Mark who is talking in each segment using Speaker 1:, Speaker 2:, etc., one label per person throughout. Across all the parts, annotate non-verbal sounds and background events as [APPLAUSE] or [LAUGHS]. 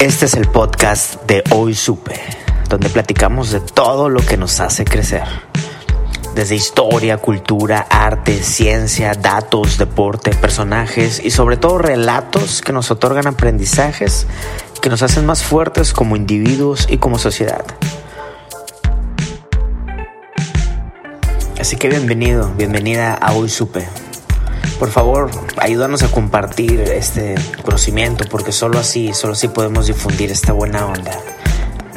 Speaker 1: Este es el podcast de Hoy Supe, donde platicamos de todo lo que nos hace crecer. Desde historia, cultura, arte, ciencia, datos, deporte, personajes y sobre todo relatos que nos otorgan aprendizajes que nos hacen más fuertes como individuos y como sociedad. Así que bienvenido, bienvenida a Hoy Supe. Por favor, ayúdanos a compartir este conocimiento porque solo así, solo así podemos difundir esta buena onda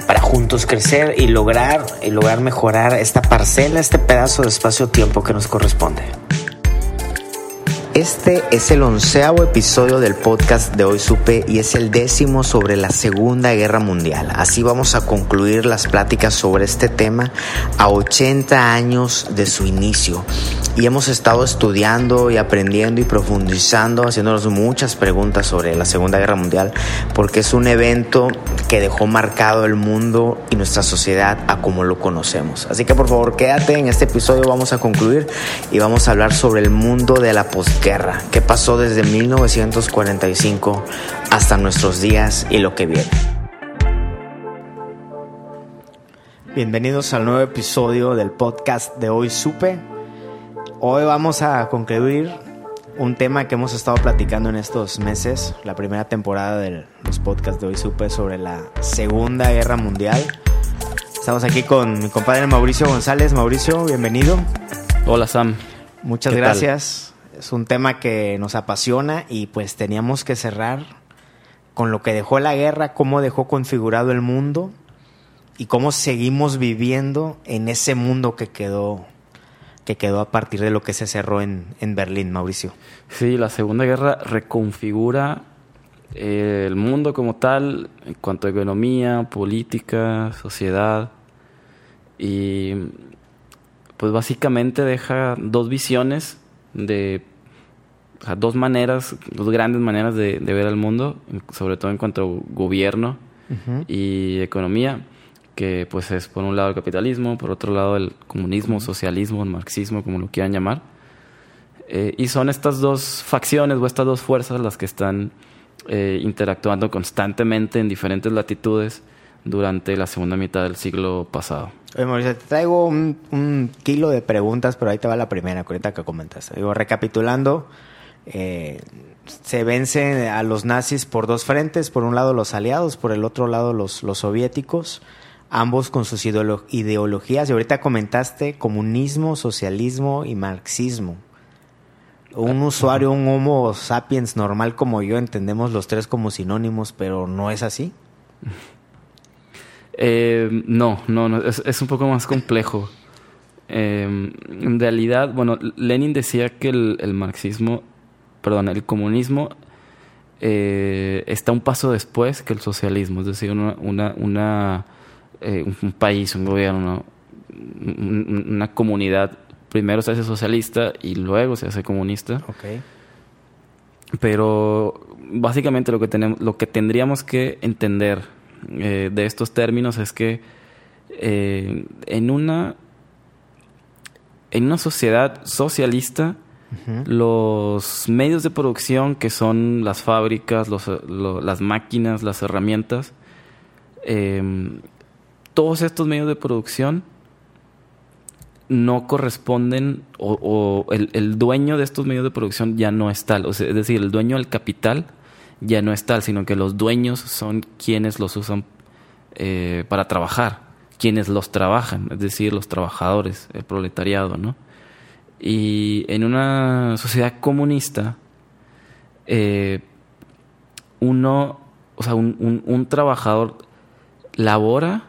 Speaker 1: para juntos crecer y lograr y lograr mejorar esta parcela, este pedazo de espacio-tiempo que nos corresponde. Este es el onceavo episodio del podcast de Hoy Supe y es el décimo sobre la Segunda Guerra Mundial. Así vamos a concluir las pláticas sobre este tema a 80 años de su inicio. Y hemos estado estudiando y aprendiendo y profundizando, haciéndonos muchas preguntas sobre la Segunda Guerra Mundial, porque es un evento que dejó marcado el mundo y nuestra sociedad a como lo conocemos. Así que por favor quédate, en este episodio vamos a concluir y vamos a hablar sobre el mundo de la posguerra, qué pasó desde 1945 hasta nuestros días y lo que viene. Bienvenidos al nuevo episodio del podcast de Hoy Supe. Hoy vamos a concluir un tema que hemos estado platicando en estos meses, la primera temporada de los podcasts de Hoy Supe sobre la Segunda Guerra Mundial. Estamos aquí con mi compadre Mauricio González. Mauricio, bienvenido.
Speaker 2: Hola Sam.
Speaker 1: Muchas gracias. Es un tema que nos apasiona y pues teníamos que cerrar con lo que dejó la guerra, cómo dejó configurado el mundo y cómo seguimos viviendo en ese mundo que quedó que quedó a partir de lo que se cerró en, en Berlín, Mauricio.
Speaker 2: Sí, la Segunda Guerra reconfigura eh, el mundo como tal en cuanto a economía, política, sociedad y pues básicamente deja dos visiones de o sea, dos maneras, dos grandes maneras de, de ver el mundo, sobre todo en cuanto a gobierno y economía, que pues es por un lado el capitalismo, por otro lado el comunismo, socialismo, el marxismo, como lo quieran llamar. Eh, y son estas dos facciones o estas dos fuerzas las que están eh, interactuando constantemente en diferentes latitudes durante la segunda mitad del siglo pasado.
Speaker 1: Oye, Mauricio, te traigo un, un kilo de preguntas, pero ahí te va la primera, ahorita que comentaste. Digo, recapitulando, eh, se vence a los nazis por dos frentes, por un lado los aliados, por el otro lado los, los soviéticos, ambos con sus ideolo- ideologías. Y ahorita comentaste comunismo, socialismo y marxismo. Un usuario, un homo sapiens normal como yo, entendemos los tres como sinónimos, pero no es así. [LAUGHS]
Speaker 2: Eh, no, no, no, es, es un poco más complejo. Eh, en realidad, bueno, Lenin decía que el, el marxismo, perdón, el comunismo eh, está un paso después que el socialismo, es decir, una, una, una, eh, un país, un gobierno, un- una comunidad, primero se hace socialista y luego se hace comunista.
Speaker 1: Ok.
Speaker 2: Pero básicamente lo que tenemos, lo que tendríamos que entender eh, de estos términos es que en una en una sociedad socialista los medios de producción que son las fábricas, las máquinas, las herramientas, eh, todos estos medios de producción no corresponden o, el, dueño de estos medios de producción ya no es tal. Es decir, el dueño del capital ya no es tal, sino que los dueños son quienes los usan eh, para trabajar, quienes los trabajan, es decir, los trabajadores, el proletariado, ¿no? Y en una sociedad comunista, eh, uno, o sea, un, un- un trabajador labora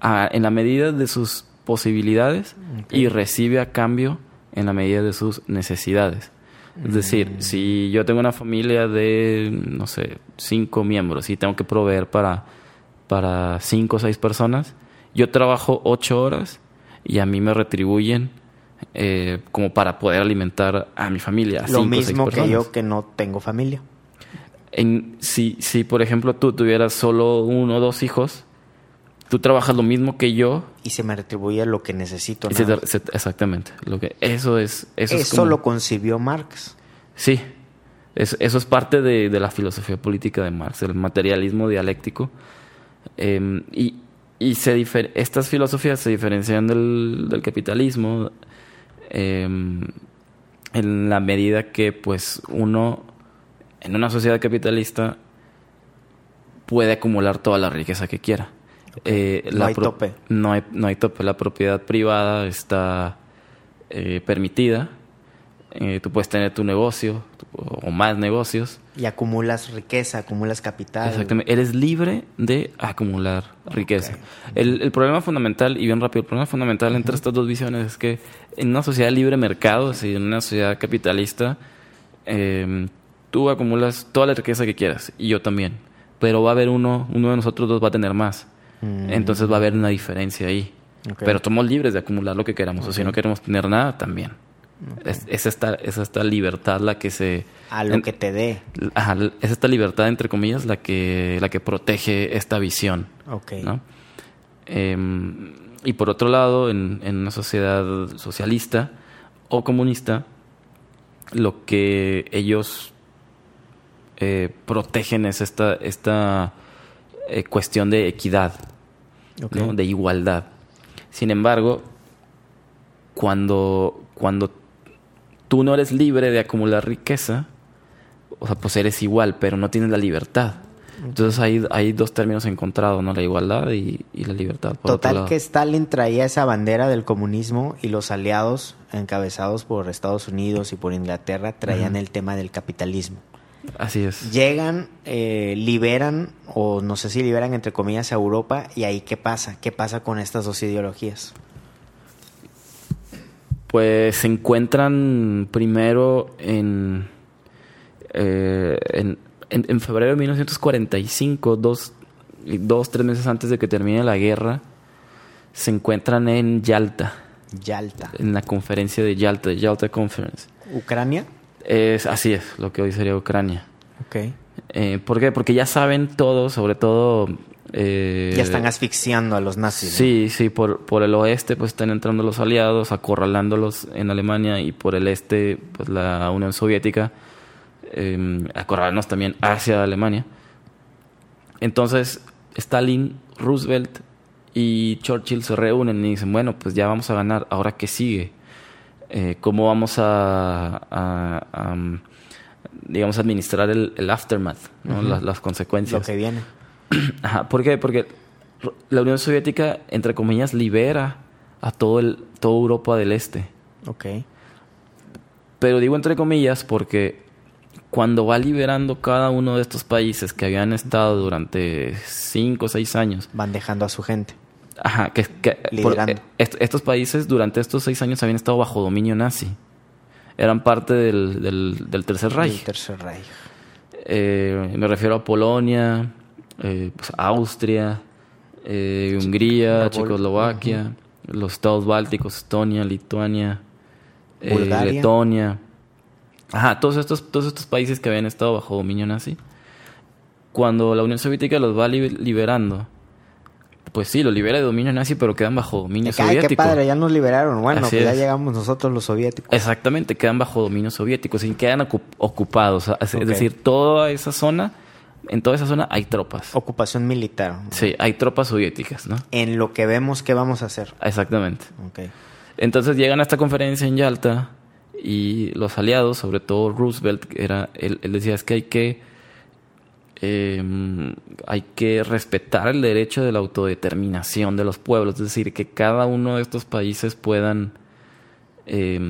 Speaker 2: a- en la medida de sus posibilidades y recibe a cambio en la medida de sus necesidades. Es decir,
Speaker 1: Mm.
Speaker 2: si yo tengo una familia de, no sé, cinco miembros y tengo que proveer para, para cinco o seis personas, yo trabajo ocho horas y a mí me retribuyen eh, como para poder alimentar a mi familia.
Speaker 1: Lo
Speaker 2: cinco o seis
Speaker 1: mismo que yo que no tengo familia.
Speaker 2: En, si, si, por ejemplo, tú tuvieras solo uno o dos hijos, tú trabajas lo mismo que yo.
Speaker 1: Y se me retribuye lo que necesito.
Speaker 2: se se- exactamente. Lo que, eso es. Eso,
Speaker 1: Eso,
Speaker 2: es como-
Speaker 1: lo concibió Marx.
Speaker 2: Sí. Es- eso es parte de, de la filosofía política de Marx, el materialismo dialéctico. Eh, y y se estas filosofías se diferencian del, del capitalismo eh, en la medida que, pues, uno en una sociedad capitalista puede acumular toda la riqueza que quiera. Eh,
Speaker 1: No hay tope.
Speaker 2: No hay, no hay tope. La propiedad privada está eh, permitida. Eh, tú puedes tener tu negocio o más negocios.
Speaker 1: Y acumulas riqueza, acumulas capital.
Speaker 2: Exactamente. Eres libre de acumular riqueza. El, el problema fundamental, y bien rápido, el problema fundamental entre estas dos visiones es que en una sociedad libre mercado, si en una sociedad capitalista, eh, tú acumulas toda la riqueza que quieras, y yo también. Pero va a haber uno, uno de nosotros dos va a tener más.
Speaker 1: Mm.
Speaker 2: Entonces va a haber una diferencia ahí.
Speaker 1: Ok.
Speaker 2: Pero somos libres de acumular lo que queramos, o si no queremos tener nada, también. Es, es esta, es esta libertad la que se...
Speaker 1: A lo
Speaker 2: en-
Speaker 1: que te dé.
Speaker 2: Ajá, es esta libertad, entre comillas, la que, la que protege esta visión.
Speaker 1: Ok.
Speaker 2: ¿no? Em, y por otro lado, en, en una sociedad socialista o comunista, lo que ellos eh, protegen es esta, esta eh, cuestión de equidad. ¿no? de igualdad. Sin embargo, cuando, cuando tú no eres libre de acumular riqueza, o sea, pues eres igual, pero no tienes la libertad. Entonces hay, hay dos términos encontrados, ¿no? La igualdad y, y la libertad. Por
Speaker 1: Total que Stalin traía esa bandera del comunismo y los aliados, encabezados por Estados Unidos y por Inglaterra, traían el tema del capitalismo.
Speaker 2: Así es.
Speaker 1: Llegan, eh, liberan, o no sé si liberan entre comillas a Europa, y ahí qué pasa, qué pasa con estas dos ideologías.
Speaker 2: Pues se encuentran primero en, eh, en, en- en febrero de 1945, dos, dos, tres meses antes de que termine la guerra, se encuentran en Yalta,
Speaker 1: Yalta.
Speaker 2: en la conferencia de Yalta, Yalta Conference.
Speaker 1: Ucrania.
Speaker 2: Es, así es, lo que hoy sería Ucrania.
Speaker 1: Ok.
Speaker 2: Eh, ¿Por qué? Porque ya saben todo, sobre todo... eh,
Speaker 1: ya están asfixiando a los nazis. ¿no?
Speaker 2: Sí, sí, por, por el oeste pues están entrando los aliados, acorralándolos en Alemania y por el este pues la Unión Soviética, eh, acorralándonos también hacia Alemania. Entonces Stalin, Roosevelt y Churchill se reúnen y dicen, bueno, pues ya vamos a ganar, ahora qué sigue, Eh, cómo vamos a, a- a, digamos, administrar el, el aftermath, ¿no? las, las consecuencias.
Speaker 1: Lo que viene. [CLEARS THROAT]
Speaker 2: Ajá, ¿Por qué? Porque la Unión Soviética, entre comillas, libera a todo el, toda Europa del Este.
Speaker 1: Ok.
Speaker 2: Pero digo entre comillas porque cuando va liberando cada uno de estos países que habían estado durante cinco o seis años,
Speaker 1: Van dejando a su gente.
Speaker 2: ajá, que, que- por- est- estos países durante estos seis años habían estado bajo dominio nazi. Eran parte del, del, del Tercer Reich.
Speaker 1: Tercer Reich.
Speaker 2: Eh, me refiero a Polonia, eh, pues, Austria, eh, Hungría, Checoslovaquia, los estados bálticos, Estonia, Lituania, eh,
Speaker 1: Bulgaria.
Speaker 2: Letonia. Ajá, todos estos, todos estos países que habían estado bajo dominio nazi. Cuando la Unión Soviética los va li- liberando, pues sí, los libera de dominio nazi, pero quedan bajo dominio
Speaker 1: Ay,
Speaker 2: soviético.
Speaker 1: qué padre, ya nos liberaron. Bueno,
Speaker 2: Así
Speaker 1: pues ya
Speaker 2: es.
Speaker 1: llegamos nosotros los soviéticos.
Speaker 2: Exactamente, quedan bajo dominio soviético, sin quedan ocu- ocupados. Es decir, toda esa zona, en toda esa zona hay tropas.
Speaker 1: Ocupación militar.
Speaker 2: Sí, hay tropas soviéticas, ¿no?
Speaker 1: En lo que vemos, ¿qué vamos a hacer?
Speaker 2: Exactamente.
Speaker 1: Ok.
Speaker 2: Entonces llegan a esta conferencia en Yalta y los aliados, sobre todo Roosevelt, que era, él, él decía es que hay que eh, hay que respetar el derecho de la autodeterminación de los pueblos, es decir, que cada uno de estos países puedan eh,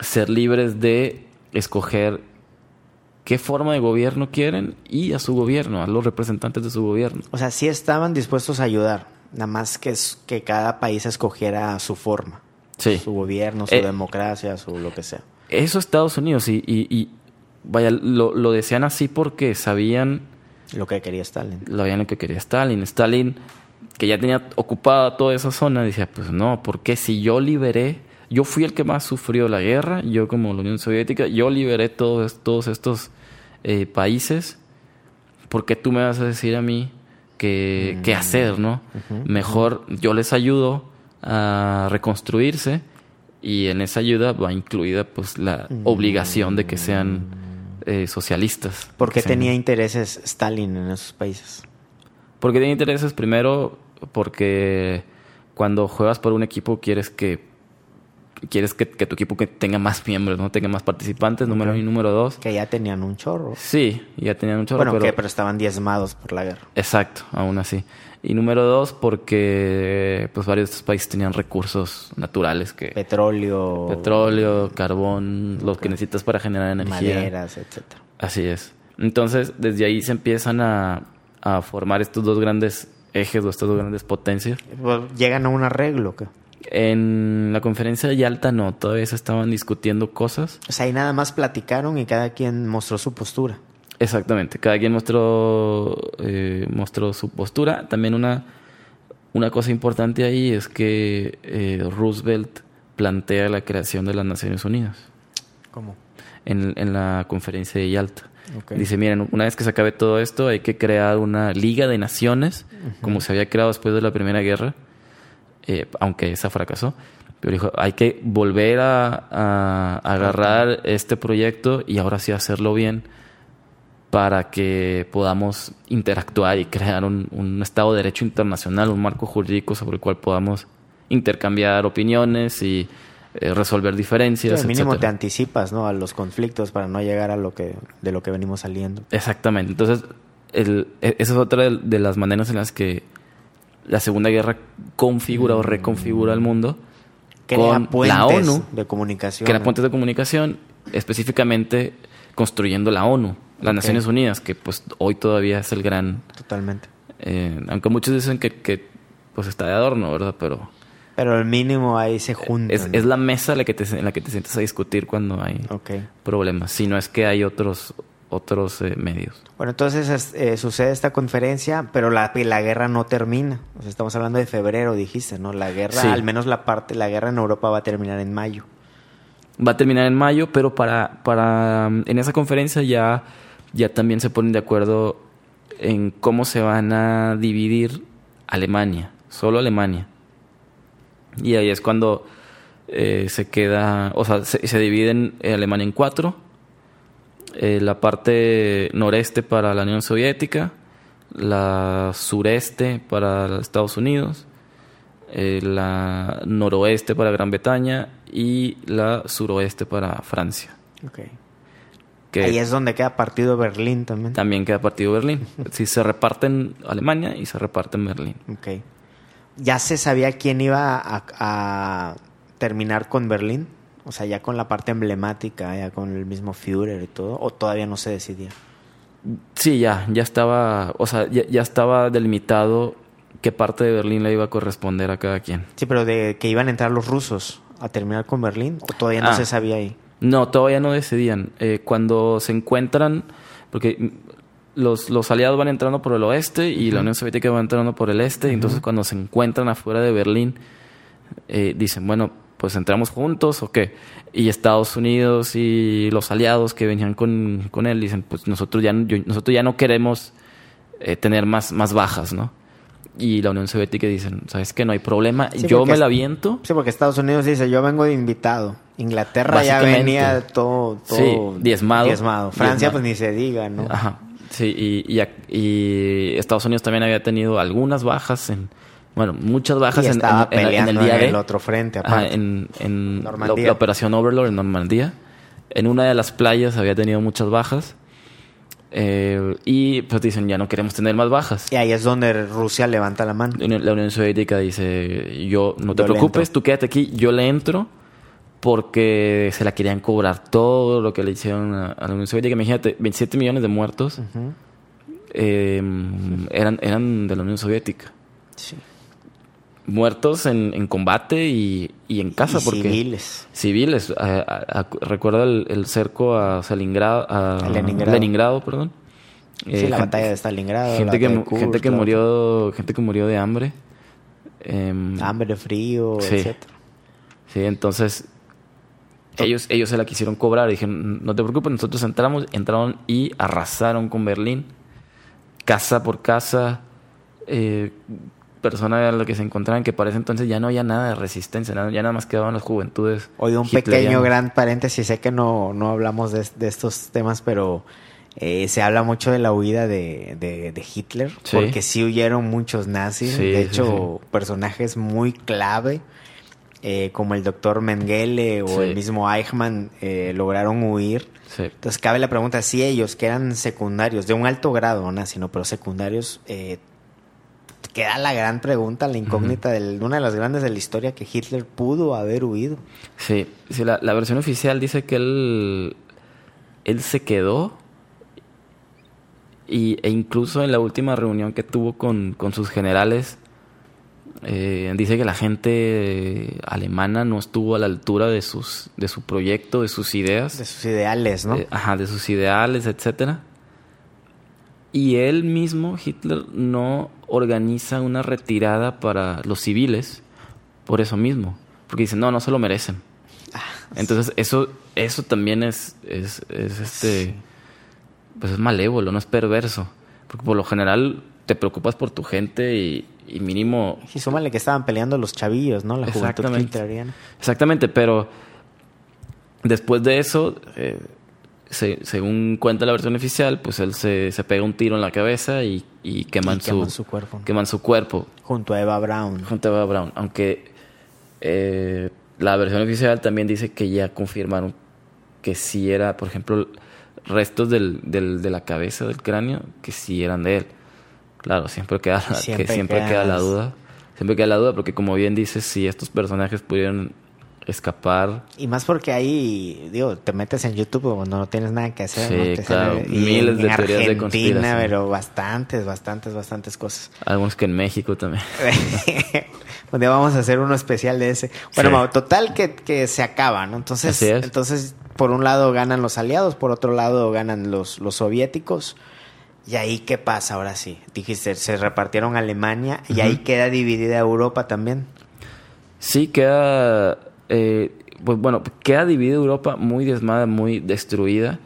Speaker 2: ser libres de escoger qué forma de gobierno quieren y a su gobierno, a los representantes de su gobierno.
Speaker 1: O sea, sí estaban dispuestos a ayudar. Nada más que, es, que cada país escogiera su forma.
Speaker 2: Sí.
Speaker 1: Su gobierno, su
Speaker 2: Eh,
Speaker 1: democracia, su lo que sea.
Speaker 2: Eso Estados Unidos y, y- y, vaya, lo, lo decían así porque sabían
Speaker 1: Lo que quería Stalin.
Speaker 2: lo habían lo que quería Stalin. Stalin, que ya tenía ocupada toda esa zona, decía, pues no, porque si yo liberé, yo fui el que más sufrió la guerra, yo como la Unión Soviética, yo liberé todos, todos estos eh, países, ¿por qué tú me vas a decir a mí qué, qué hacer, no? Mejor yo les ayudo a reconstruirse y en esa ayuda va incluida pues la obligación de que sean eh, socialistas.
Speaker 1: ¿Por qué
Speaker 2: Que sean-
Speaker 1: tenía intereses Stalin en esos países?
Speaker 2: porque tiene intereses primero porque cuando juegas por un equipo quieres que quieres que, que tu equipo que tenga más miembros, no tenga más participantes, número uno y número dos.
Speaker 1: Que ya tenían un chorro.
Speaker 2: Sí, ya tenían un chorro,
Speaker 1: bueno,
Speaker 2: pero,
Speaker 1: que pero estaban diezmados por la guerra.
Speaker 2: exacto, aún así. Y número dos porque pues varios de estos países tenían recursos naturales que
Speaker 1: Petróleo,
Speaker 2: petróleo, carbón, lo que necesitas para generar energía.
Speaker 1: maderas, etcétera.
Speaker 2: Así es. Entonces, desde ahí se empiezan a, a formar estos dos grandes ejes o estas dos grandes potencias.
Speaker 1: Llegan a un arreglo. ¿qué?
Speaker 2: En la conferencia de Yalta no, todavía se estaban discutiendo cosas.
Speaker 1: O sea, ahí nada más platicaron y cada quien mostró su postura.
Speaker 2: Exactamente, cada quien mostró, eh, mostró su postura. También una, una cosa importante ahí es que eh, Roosevelt plantea la creación de las Naciones Unidas
Speaker 1: ¿Cómo?
Speaker 2: en, en la conferencia de Yalta.
Speaker 1: Ok.
Speaker 2: Dice, miren, una vez que se acabe todo esto, hay que crear una liga de naciones, como se había creado después de la Primera Guerra, eh, aunque esa fracasó. Pero dijo, hay que volver a, a agarrar este proyecto y ahora sí hacerlo bien para que podamos interactuar y crear un, un Estado de Derecho internacional, un marco jurídico sobre el cual podamos intercambiar opiniones y eh, resolver
Speaker 1: Sí,
Speaker 2: diferencias.
Speaker 1: al mínimo te
Speaker 2: etcétera.
Speaker 1: anticipas ¿no? a los conflictos para no llegar a lo que de lo que venimos saliendo.
Speaker 2: Exactamente. Entonces, el- e- esa es otra de, de las maneras en las que la Segunda Guerra configura o reconfigura el mundo.
Speaker 1: Crea
Speaker 2: con la ONU,
Speaker 1: de comunicación.
Speaker 2: que era
Speaker 1: ¿no?
Speaker 2: puentes de comunicación, específicamente construyendo la ONU, las. Naciones Unidas, que pues hoy todavía es el gran...
Speaker 1: Totalmente.
Speaker 2: eh, aunque muchos dicen que, que, pues está de adorno, ¿verdad? Pero
Speaker 1: Pero al mínimo ahí se juntan.
Speaker 2: es, es la mesa en la, que te, en la que te sientes a discutir cuando hay problemas, si no es que hay otros, otros eh, medios.
Speaker 1: Bueno, entonces es- eh, sucede esta conferencia, pero la, la guerra no termina. O sea, estamos hablando de febrero, dijiste, ¿no? La guerra,
Speaker 2: Sí.
Speaker 1: al menos la parte, la guerra en Europa va a terminar en mayo.
Speaker 2: Va a terminar en mayo, pero para, para mm, en esa conferencia ya, ya también se ponen de acuerdo en cómo se van a dividir Alemania, solo Alemania. Y ahí es cuando eh, se queda, o sea, se, se dividen Alemania en cuatro. Eh, la parte noreste para la Unión Soviética, la sureste para Estados Unidos, eh, la noroeste para Gran Bretaña y la suroeste para Francia.
Speaker 1: Ok.
Speaker 2: Que
Speaker 1: Ahí es donde queda partido Berlín también.
Speaker 2: también queda partido Berlín. Si se reparten Alemania y se reparten Berlín.
Speaker 1: Ok. ¿Ya se sabía quién iba a, a terminar con Berlín? O sea, ya con la parte emblemática, ya con el mismo Führer y todo, o todavía no se decidía.
Speaker 2: Sí, ya, ya estaba, o sea, ya, ya estaba delimitado qué parte de Berlín le iba a corresponder a cada quien.
Speaker 1: Sí, pero de que iban a entrar los rusos a terminar con Berlín, o todavía no
Speaker 2: Ah.
Speaker 1: se sabía ahí.
Speaker 2: No, todavía no decidían. Eh, cuando se encuentran, porque los, los aliados van entrando por el oeste y la Unión Soviética va entrando por el este, y entonces cuando se encuentran afuera de Berlín, eh, dicen, bueno, pues entramos juntos o qué. Y Estados Unidos y los aliados que venían con, con él dicen, pues nosotros ya, no- yo- nosotros ya no queremos eh, tener más, más bajas, ¿no? Y la Unión Soviética dicen, ¿sabes qué? No hay problema,
Speaker 1: Sí,
Speaker 2: yo me la aviento.
Speaker 1: Sí, porque Estados Unidos dice, yo vengo de invitado. Inglaterra ya venía todo, todo
Speaker 2: Sí, diezmado.
Speaker 1: diezmado. Francia,
Speaker 2: Diezmado.
Speaker 1: pues ni se diga, ¿no?
Speaker 2: Ajá. Sí, y, y, y Estados Unidos también había tenido algunas bajas en. Bueno, muchas bajas
Speaker 1: Y
Speaker 2: en, en- en- el día
Speaker 1: en el otro frente, aparte.
Speaker 2: en en la, operación Overlord en Normandía. En una de las playas había tenido muchas bajas. Eh, y pues dicen, ya no queremos tener más bajas.
Speaker 1: Y ahí es donde Rusia levanta la mano.
Speaker 2: La Unión Soviética dice, yo no te
Speaker 1: Yo
Speaker 2: preocupes, tú quédate aquí, yo le entro porque se la querían cobrar todo lo que le hicieron a, a la Unión Soviética. Imagínate, 27 millones de muertos eh, eran, eran de la Unión Soviética.
Speaker 1: Sí.
Speaker 2: Muertos en, en combate y, y en casa.
Speaker 1: Y
Speaker 2: porque
Speaker 1: civiles.
Speaker 2: Civiles. A- a- a- recuerda el, el cerco a Stalingrado, a
Speaker 1: Leningrado.
Speaker 2: Leningrado, perdón.
Speaker 1: Sí,
Speaker 2: Eh,
Speaker 1: la
Speaker 2: gente-
Speaker 1: batalla de Stalingrado. la
Speaker 2: gente que, gente que murió gente que murió de hambre Em,
Speaker 1: Hambre, frío,
Speaker 2: Sí.
Speaker 1: etcétera.
Speaker 2: sí entonces ellos ellos se la quisieron cobrar y dijeron no te preocupes nosotros entramos entraron y arrasaron con Berlín casa por casa eh, persona a la que se encontraban que para ese entonces ya no había nada de resistencia ya nada más quedaban las juventudes
Speaker 1: Oye, un pequeño gran paréntesis, sé que no, no hablamos de, de estos temas, pero eh, se habla mucho de la huida de, de- de Hitler,
Speaker 2: Sí.
Speaker 1: porque sí huyeron muchos nazis,
Speaker 2: Sí,
Speaker 1: de
Speaker 2: sí,
Speaker 1: hecho, personajes muy clave, eh, como el doctor Mengele o el mismo Eichmann, eh, lograron huir.
Speaker 2: Sí.
Speaker 1: Entonces cabe la pregunta, si ellos, que eran secundarios, de un alto grado, nazi, no, pero secundarios, eh, queda la gran pregunta, la incógnita de una de las grandes de la historia, que Hitler pudo haber huido.
Speaker 2: Sí, sí, la, la versión oficial dice que él, él se quedó y, e incluso en la última reunión que tuvo con, con sus generales, eh, dice que la gente alemana no estuvo a la altura de, sus, de su proyecto, de sus ideas,
Speaker 1: De sus ideales, ¿no?
Speaker 2: eh, ajá, de sus ideales, etcétera. Y él mismo, Hitler, no organiza una retirada para los civiles por eso mismo. Porque dice, no, no se lo merecen. Entonces, eso, eso también es, es, es este, pues es malévolo, no es perverso. Porque por lo general te preocupas por tu gente y, y mínimo
Speaker 1: Y súmale que estaban peleando los chavillos, ¿no? La juventud
Speaker 2: Exactamente.
Speaker 1: hitleriana.
Speaker 2: Exactamente, pero después de eso, eh, se- según cuenta la versión oficial, pues él se, se pega un tiro en la cabeza y, y queman,
Speaker 1: Y queman
Speaker 2: su,
Speaker 1: su cuerpo.
Speaker 2: Queman su cuerpo
Speaker 1: Junto a Eva Braun.
Speaker 2: junto a Eva Brown. Aunque eh, la versión oficial también dice que ya confirmaron que sí era, por ejemplo, restos del, del- de la cabeza, del cráneo, que sí eran de él. Claro, siempre queda,
Speaker 1: Siempre
Speaker 2: que siempre
Speaker 1: quedas-
Speaker 2: queda la duda. Siempre queda la duda porque como bien dices, si estos personajes pudieron escapar
Speaker 1: Y más porque ahí, digo, te metes en YouTube cuando no tienes nada que hacer.
Speaker 2: Sí,
Speaker 1: ¿no?
Speaker 2: Claro.
Speaker 1: y
Speaker 2: Miles
Speaker 1: en,
Speaker 2: de
Speaker 1: en
Speaker 2: teorías de
Speaker 1: Argentina,
Speaker 2: conspiración.
Speaker 1: pero bastantes, bastantes, bastantes cosas.
Speaker 2: Algunos que en México también. [LAUGHS]
Speaker 1: Día vamos a hacer uno especial de ese. Bueno,
Speaker 2: Sí.
Speaker 1: Mau, total que, que se acaba, ¿no? Entonces, entonces, por un lado ganan los aliados, por otro lado ganan los, los soviéticos. ¿Y ahí qué pasa ahora sí? Dijiste, se repartieron Alemania y ahí queda dividida Europa también.
Speaker 2: Sí, queda. Eh, pues bueno, queda dividida Europa muy desmada, muy destruida.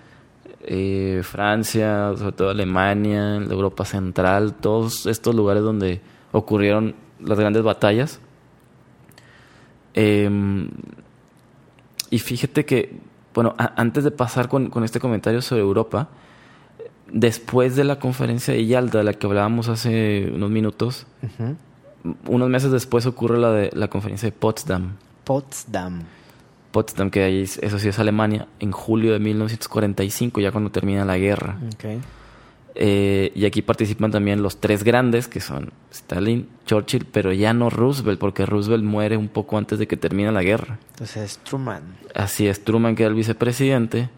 Speaker 2: Eh, Francia, sobre todo Alemania, la Europa Central, todos estos lugares donde ocurrieron las grandes batallas. Eh, y fíjate que, bueno, antes de pasar con, con este comentario sobre Europa, después de la conferencia de Yalta, de la que hablábamos hace unos minutos, unos meses después ocurre la de la conferencia de Potsdam.
Speaker 1: Potsdam.
Speaker 2: Potsdam, que ahí, es- eso sí es Alemania, en julio de 1945, ya cuando termina la guerra.
Speaker 1: Ok.
Speaker 2: Eh, y aquí participan también los tres grandes, que son Stalin, Churchill, pero ya no Roosevelt, porque Roosevelt muere un poco antes de que termine la guerra.
Speaker 1: Entonces, Truman.
Speaker 2: Así es, Truman queda el vicepresidente,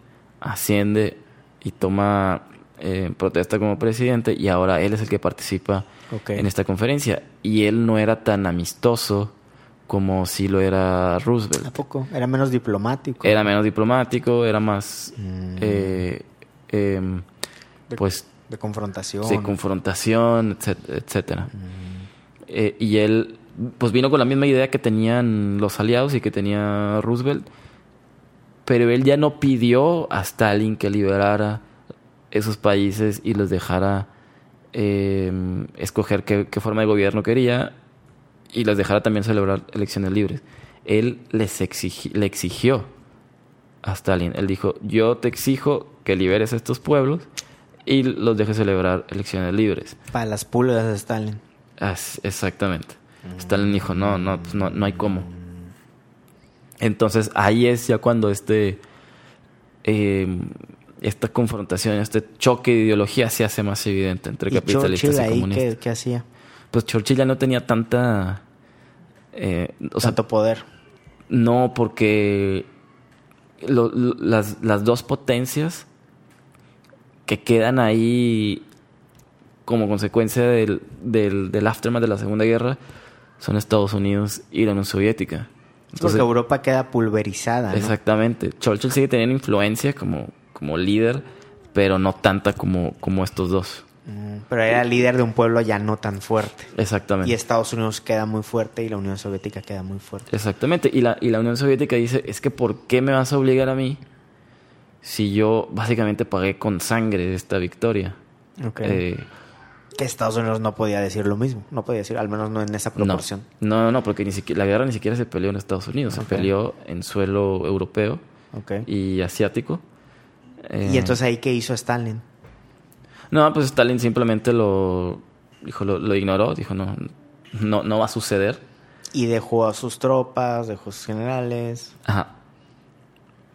Speaker 2: asciende y toma eh, protesta como presidente, y ahora él es el que participa en esta conferencia. Y él no era tan amistoso como si lo era Roosevelt.
Speaker 1: ¿A poco? Era menos diplomático.
Speaker 2: Era menos diplomático, era más,
Speaker 1: Mm.
Speaker 2: eh, em,
Speaker 1: De-
Speaker 2: pues,
Speaker 1: de confrontación.
Speaker 2: de confrontación, etc- etcétera.
Speaker 1: Mm.
Speaker 2: Eh, y él, pues, vino con la misma idea que tenían los aliados y que tenía Roosevelt, pero él ya no pidió a Stalin que liberara esos países y les dejara em, escoger qué, qué forma de gobierno quería y les dejara también celebrar elecciones libres. Él les exigi- le exigió a Stalin. Él dijo, yo te exijo que liberes a estos pueblos y los dejes celebrar elecciones libres.
Speaker 1: Para las pulgas de Stalin.
Speaker 2: As- exactamente. Stalin dijo, no, no, pues no, no hay cómo. Entonces ahí es ya cuando este, eh, esta confrontación, este choque de ideología se hace más evidente entre
Speaker 1: ¿Y
Speaker 2: capitalistas
Speaker 1: Churchill
Speaker 2: y
Speaker 1: ahí
Speaker 2: comunistas.
Speaker 1: qué, qué hacía?
Speaker 2: Pues Churchill ya no tenía tanta... eh, o sea,
Speaker 1: Tanto poder.
Speaker 2: no, porque lo- lo- las, las dos potencias que quedan ahí como consecuencia del, del, del aftermath de la Segunda Guerra son Estados Unidos y la Unión Soviética.
Speaker 1: Entonces, porque Europa queda pulverizada. ¿no?
Speaker 2: Exactamente. Churchill sigue teniendo influencia como, como líder, pero no tanta como, como estos dos.
Speaker 1: Mm, pero era líder de un pueblo ya no tan fuerte.
Speaker 2: Exactamente.
Speaker 1: Y Estados Unidos queda muy fuerte y la Unión Soviética queda muy fuerte.
Speaker 2: Exactamente. Y la, y la Unión Soviética dice, es que ¿por qué me vas a obligar a mí si yo básicamente pagué con sangre esta victoria?
Speaker 1: Okay. Eh, que Estados Unidos no podía decir lo mismo, no podía decir, al menos no en esa proporción.
Speaker 2: No, no, no porque ni siquiera, la guerra ni siquiera se peleó en Estados Unidos, se peleó en suelo europeo y asiático.
Speaker 1: ¿Y entonces ahí qué hizo Stalin?
Speaker 2: No, pues Stalin simplemente lo, dijo, lo, ignoró, dijo no, no, no va a suceder.
Speaker 1: Y dejó a sus tropas, dejó a sus generales.
Speaker 2: Ajá.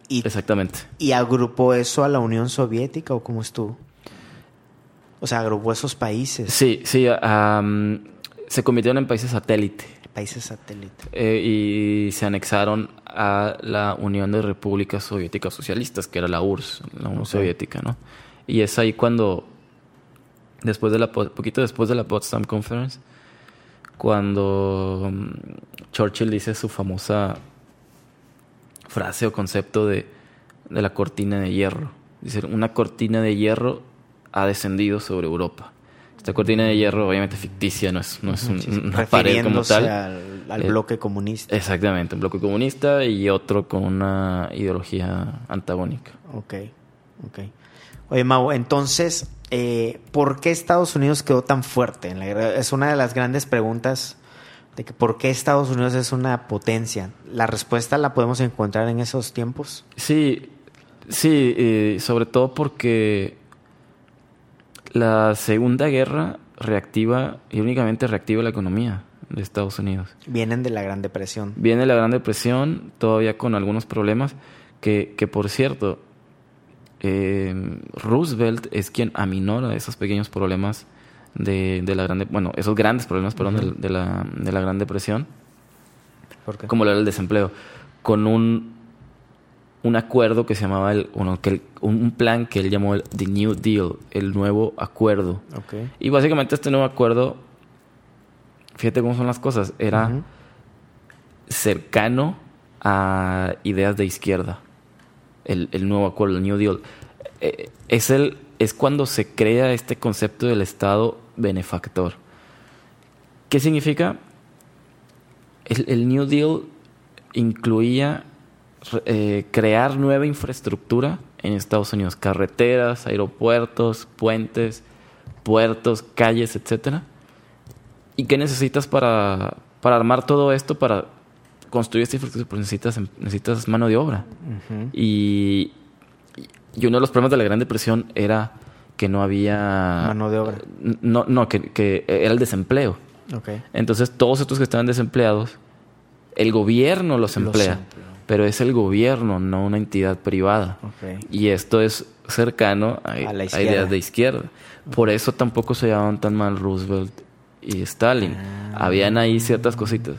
Speaker 2: Exactamente.
Speaker 1: ¿Y agrupó eso a la Unión Soviética o cómo estuvo? O sea, agrupó esos países.
Speaker 2: Sí, sí. se convirtieron en países satélite.
Speaker 1: Países satélite.
Speaker 2: Eh, y se anexaron a la Unión de Repúblicas Soviéticas Socialistas, que era la URSS, la Unión Soviética, ¿no? Y es ahí cuando, después de la, poquito después de la Potsdam Conference, cuando mm, Churchill dice su famosa frase o concepto de, de la cortina de hierro. Dice, una cortina de hierro ha descendido sobre Europa. Esta cortina de hierro, obviamente ficticia, no es, no es una pared como tal.
Speaker 1: Al, eh, bloque comunista.
Speaker 2: Exactamente, un bloque comunista y otro con una ideología antagónica.
Speaker 1: Ok, ok. Oye, Mau, entonces, eh, ¿por qué Estados Unidos quedó tan fuerte en la guerra? Es una de las grandes preguntas de que por qué Estados Unidos es una potencia. ¿La respuesta la podemos encontrar en esos tiempos?
Speaker 2: Sí, sí, sobre todo porque la Segunda Guerra reactiva y únicamente reactiva la economía de Estados Unidos.
Speaker 1: Vienen de la Gran Depresión.
Speaker 2: Viene de la Gran Depresión, todavía con algunos problemas, que, que por cierto, eh, Roosevelt es quien aminora esos pequeños problemas de, de la Gran bueno, esos grandes problemas, perdón, de, la, de la Gran Depresión.
Speaker 1: ¿Por qué?
Speaker 2: Como lo era el desempleo. Con un un acuerdo que se llamaba el, bueno, que un plan que él llamó el The New Deal, el nuevo acuerdo. Y básicamente este nuevo acuerdo, fíjate cómo son las cosas, era cercano a ideas de izquierda. El, nuevo acuerdo, el New Deal. Eh, es, el, es cuando se crea este concepto del Estado benefactor. ¿Qué significa? El, el New Deal incluía eh, crear nueva infraestructura en Estados Unidos, carreteras, aeropuertos, puentes, puertos, calles, etcétera. ¿Y qué necesitas para, para armar todo esto, para construir esta infraestructura? Pues necesitas, necesitas mano de obra. y, y, uno de los problemas de la Gran Depresión era que no había...
Speaker 1: Mano de obra.
Speaker 2: No, no que, que era el desempleo. Entonces todos estos que estaban desempleados, el gobierno los emplea pero es el gobierno, no una entidad privada. Y esto es cercano a, ideas de izquierda. Por eso tampoco se llamaban tan mal Roosevelt y Stalin. Ah. Habían ahí ciertas cositas.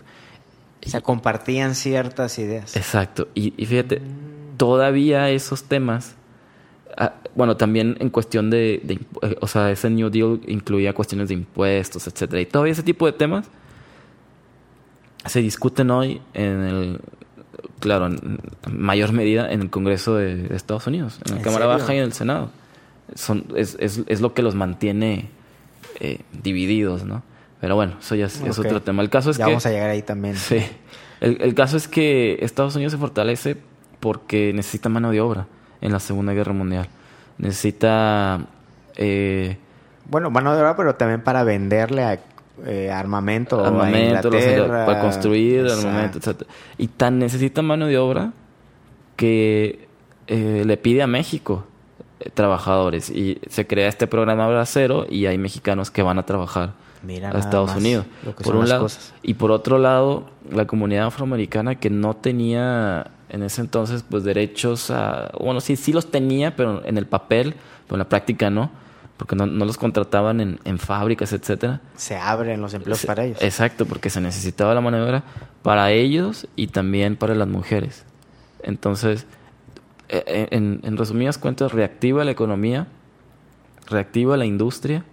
Speaker 1: O sea, compartían ciertas ideas.
Speaker 2: Exacto. Y, fíjate, todavía esos temas, ah, bueno, también en cuestión de, de, eh, o sea, ese New Deal incluía cuestiones de impuestos, etcétera. Y todavía ese tipo de temas se discuten hoy en el claro, en mayor medida en el Congreso de, Estados Unidos, en la Cámara Baja y en el Senado. Son, es, es, es lo que los mantiene eh, divididos, ¿no? Pero bueno, eso ya es, otro tema. El caso es
Speaker 1: ya
Speaker 2: que...
Speaker 1: vamos a llegar ahí también. [LAUGHS]
Speaker 2: Sí. El, el, caso es que Estados Unidos se fortalece porque necesita mano de obra en la Segunda Guerra Mundial. Necesita... Eh,
Speaker 1: bueno, mano de obra, pero también para venderle a eh, armamento,
Speaker 2: armamento para construir armamento, etc. Y tan necesita mano de obra que eh, le pide a México eh, trabajadores y se crea este programa Bracero y hay mexicanos que van a trabajar a Estados Unidos. Por un lado y por otro lado la comunidad afroamericana que no tenía en ese entonces pues derechos a bueno sí sí los tenía pero en el papel pero en la práctica no porque no, los contrataban en, en, fábricas, etcétera.
Speaker 1: Se abren los empleos para ellos.
Speaker 2: Exacto, porque se necesitaba la mano de obra para ellos y también para las mujeres. Entonces, e, e, en, en resumidas cuentas, reactiva la economía, reactiva la industria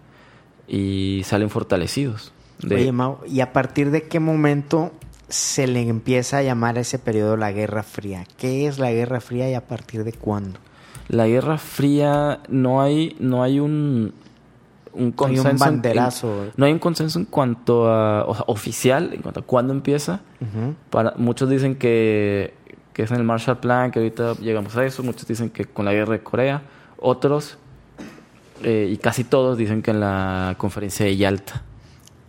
Speaker 2: y salen fortalecidos. De,
Speaker 1: Oye, Mau, ¿y a partir de qué momento se le empieza a llamar a ese periodo la Guerra Fría? ¿Qué es la Guerra Fría y a partir de cuándo?
Speaker 2: La Guerra Fría no hay, no hay un, un
Speaker 1: Hay un
Speaker 2: consenso.
Speaker 1: banderazo.
Speaker 2: en- no hay un consenso en cuanto a o sea, oficial, en cuanto a cuándo empieza. Para, muchos dicen que, que es en el Marshall Plan, que ahorita llegamos a eso. Muchos dicen que con la guerra de Corea. Otros, eh, y casi todos, dicen que en la conferencia de Yalta.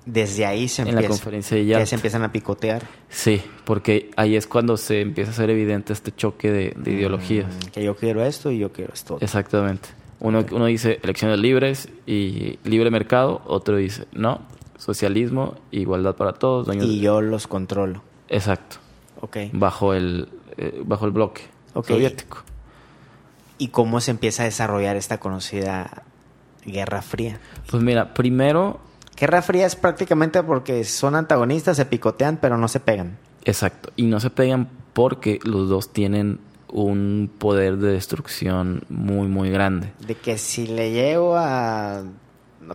Speaker 1: Desde ahí se
Speaker 2: En
Speaker 1: empieza.
Speaker 2: la conferencia de
Speaker 1: Ya
Speaker 2: Yalta.
Speaker 1: se empiezan a picotear.
Speaker 2: Sí, porque ahí es cuando se empieza a hacer evidente este choque de, de ideologías.
Speaker 1: Mm, Que yo quiero esto y yo quiero esto. otro.
Speaker 2: Exactamente. Uno, uno dice elecciones libres y libre mercado, otro dice no, socialismo, igualdad para todos.
Speaker 1: Y
Speaker 2: de-
Speaker 1: yo los controlo.
Speaker 2: Exacto,
Speaker 1: Ok.
Speaker 2: bajo el, eh, bajo el bloque soviético.
Speaker 1: ¿Y cómo se empieza a desarrollar esta conocida Guerra Fría?
Speaker 2: Pues mira, primero,
Speaker 1: Guerra Fría es prácticamente porque son antagonistas, se picotean, pero no se pegan.
Speaker 2: exacto, y no se pegan porque los dos tienen un poder de destrucción muy, muy grande.
Speaker 1: De que si le llego a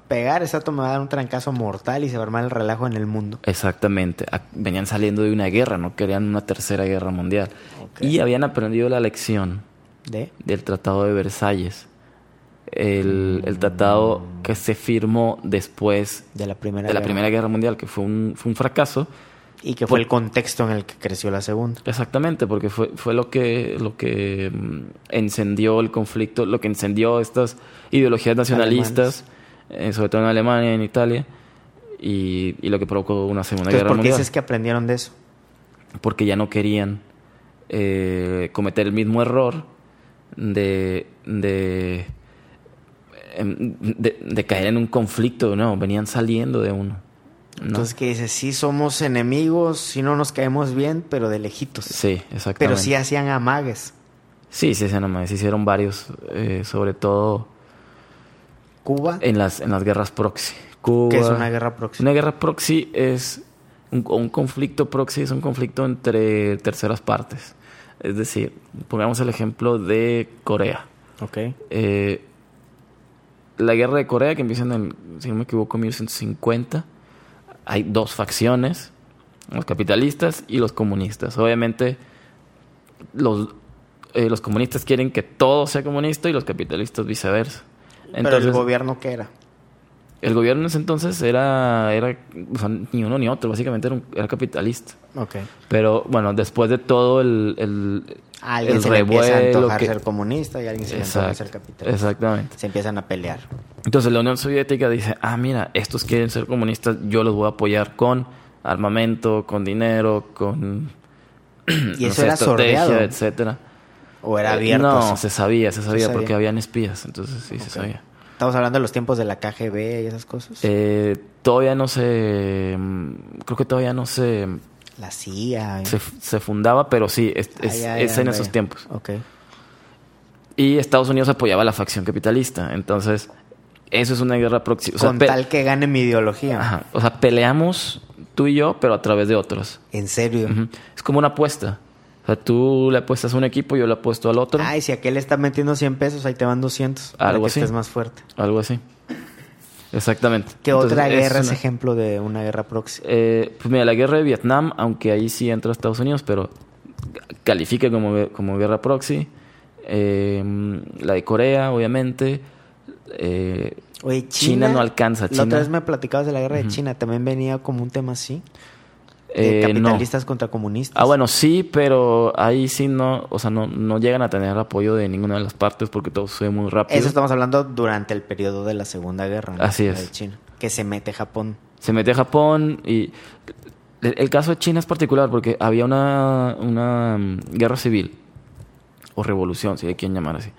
Speaker 1: pegar, vato me va a dar un trancazo mortal y se va a armar el relajo en el mundo.
Speaker 2: Exactamente. Venían saliendo de una guerra, no querían una tercera guerra mundial. Y habían aprendido la lección
Speaker 1: ¿De?
Speaker 2: del Tratado de Versalles. El, el tratado que se firmó después
Speaker 1: De la Primera
Speaker 2: de la
Speaker 1: Guerra.
Speaker 2: Primera Guerra Mundial, que fue un, fue un fracaso.
Speaker 1: Y que fue
Speaker 2: Por-
Speaker 1: el contexto en el que creció la segunda.
Speaker 2: Exactamente, porque fue, fue lo que, lo que mm, encendió el conflicto, lo que encendió estas ideologías nacionalistas, eh, sobre todo en Alemania en Italia, y, y lo que provocó una Segunda
Speaker 1: Entonces,
Speaker 2: Guerra
Speaker 1: ¿por qué
Speaker 2: Mundial.
Speaker 1: dices que aprendieron de eso?
Speaker 2: porque ya no querían eh, cometer el mismo error de, de, de, de caer en un conflicto, no, venían saliendo de uno. ¿no?
Speaker 1: Entonces, ¿qué dices? Sí somos enemigos, sí no nos caemos bien, pero de lejitos.
Speaker 2: sí, exactamente.
Speaker 1: pero sí hacían amagues.
Speaker 2: Sí, sí, nomás, se hicieron varios, eh, sobre todo
Speaker 1: Cuba,
Speaker 2: en las, en las guerras proxy. Cuba,
Speaker 1: que es una guerra próxima.
Speaker 2: Una guerra proxy es un, un conflicto proxy es un conflicto entre terceras partes. Es decir, pongamos el ejemplo de Corea.
Speaker 1: Ok.
Speaker 2: Eh, la guerra de Corea, que empieza en el, si no me equivoco, 1950, hay dos facciones, los capitalistas y los comunistas. Obviamente, los, eh, los comunistas quieren que todo sea comunista y los capitalistas viceversa.
Speaker 1: pero el gobierno, ¿qué era?
Speaker 2: El gobierno en ese entonces era, era o sea, ni uno ni otro, básicamente era, un- era capitalista.
Speaker 1: Ok.
Speaker 2: Pero bueno, después de todo el, el,
Speaker 1: A alguien
Speaker 2: el
Speaker 1: se le empieza a
Speaker 2: revuelo
Speaker 1: antojar
Speaker 2: que-
Speaker 1: ser comunista y alguien se le antoja ser capitalista.
Speaker 2: Exactamente.
Speaker 1: Se empiezan a pelear.
Speaker 2: Entonces la Unión Soviética dice, ah, mira, estos quieren ser comunistas, yo los voy a apoyar con armamento, con dinero, con [CLEARS THROAT]
Speaker 1: Y
Speaker 2: no
Speaker 1: eso
Speaker 2: sé,
Speaker 1: era
Speaker 2: estrategia,
Speaker 1: sordeado.
Speaker 2: etcétera.
Speaker 1: O era
Speaker 2: Eh,
Speaker 1: abierto.
Speaker 2: No, se sabía, se sabía
Speaker 1: sabía.
Speaker 2: porque habían espías, entonces sí, se sabía.
Speaker 1: Estamos hablando de los tiempos de la KGB y esas cosas.
Speaker 2: Eh, todavía no se, mm, creo que todavía no se,
Speaker 1: la CIA.
Speaker 2: se, se fundaba, pero sí, es, en esos tiempos.
Speaker 1: Ok.
Speaker 2: Y Estados Unidos apoyaba a la facción capitalista, entonces eso es una guerra próxima.
Speaker 1: Con tal que gane mi ideología.
Speaker 2: Ajá. O sea, peleamos tú y yo, pero a través de otros.
Speaker 1: En serio.
Speaker 2: Es como una apuesta. Sea, tú le apuestas a un equipo, yo le apuesto al otro.
Speaker 1: Ay, si aquel está metiendo 100 pesos, ahí te van 200. para
Speaker 2: Algo
Speaker 1: que
Speaker 2: así.
Speaker 1: estés más fuerte.
Speaker 2: Algo así. Exactamente.
Speaker 1: ¿Qué
Speaker 2: Entonces,
Speaker 1: otra guerra es,
Speaker 2: una-
Speaker 1: ejemplo de una guerra próxima?
Speaker 2: Eh, pues mira, la guerra de Vietnam, aunque ahí sí entra Estados Unidos, pero califica como, como guerra proxy. Eh, la de Corea, obviamente. Eh,
Speaker 1: Oye,
Speaker 2: China no alcanza,
Speaker 1: La otra
Speaker 2: China-
Speaker 1: vez me platicabas de la guerra de China. También venía como un tema así. De
Speaker 2: eh, no.
Speaker 1: capitalistas contra comunistas.
Speaker 2: Ah, bueno, sí, pero ahí sí no, o sea, no, no llegan a tener apoyo de ninguna de las partes porque todo sucede muy rápido.
Speaker 1: Eso estamos hablando durante el periodo de la Segunda Guerra. ¿no?
Speaker 2: Así es.
Speaker 1: de China. Que se mete Japón.
Speaker 2: Se mete Japón y el, el caso de China es particular porque había una, una mm, guerra civil o revolución, si hay quien llamar así.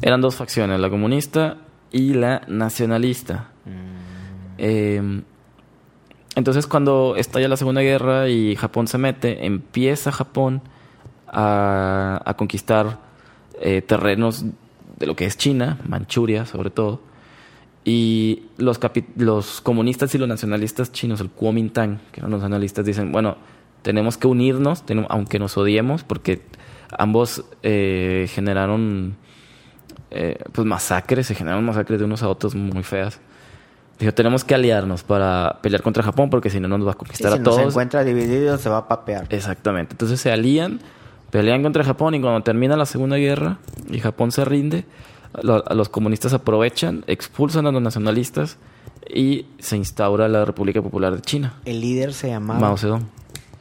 Speaker 2: Eran dos facciones, la comunista y la nacionalista. Eh, entonces cuando estalla la Segunda Guerra y Japón se mete, empieza Japón a, a conquistar eh, terrenos de lo que es China, Manchuria sobre todo. Y los, los comunistas y los nacionalistas chinos, el Kuomintang, que eran los nacionalistas, dicen, bueno, tenemos que unirnos, aunque nos odiemos, porque ambos eh, generaron eh, pues masacres, se generaron masacres de unos a otros muy feas. Dijo, tenemos que aliarnos para pelear contra Japón porque si no nos va a
Speaker 1: Sí,
Speaker 2: conquistar
Speaker 1: si
Speaker 2: a todos.
Speaker 1: encuentra dividido se va a papear.
Speaker 2: Exactamente. Entonces se alían, pelean contra Japón y cuando termina la Segunda Guerra y Japón se rinde, lo- los comunistas aprovechan, expulsan a los nacionalistas y se instaura la República Popular de China.
Speaker 1: El líder se llamaba...
Speaker 2: Mao Zedong.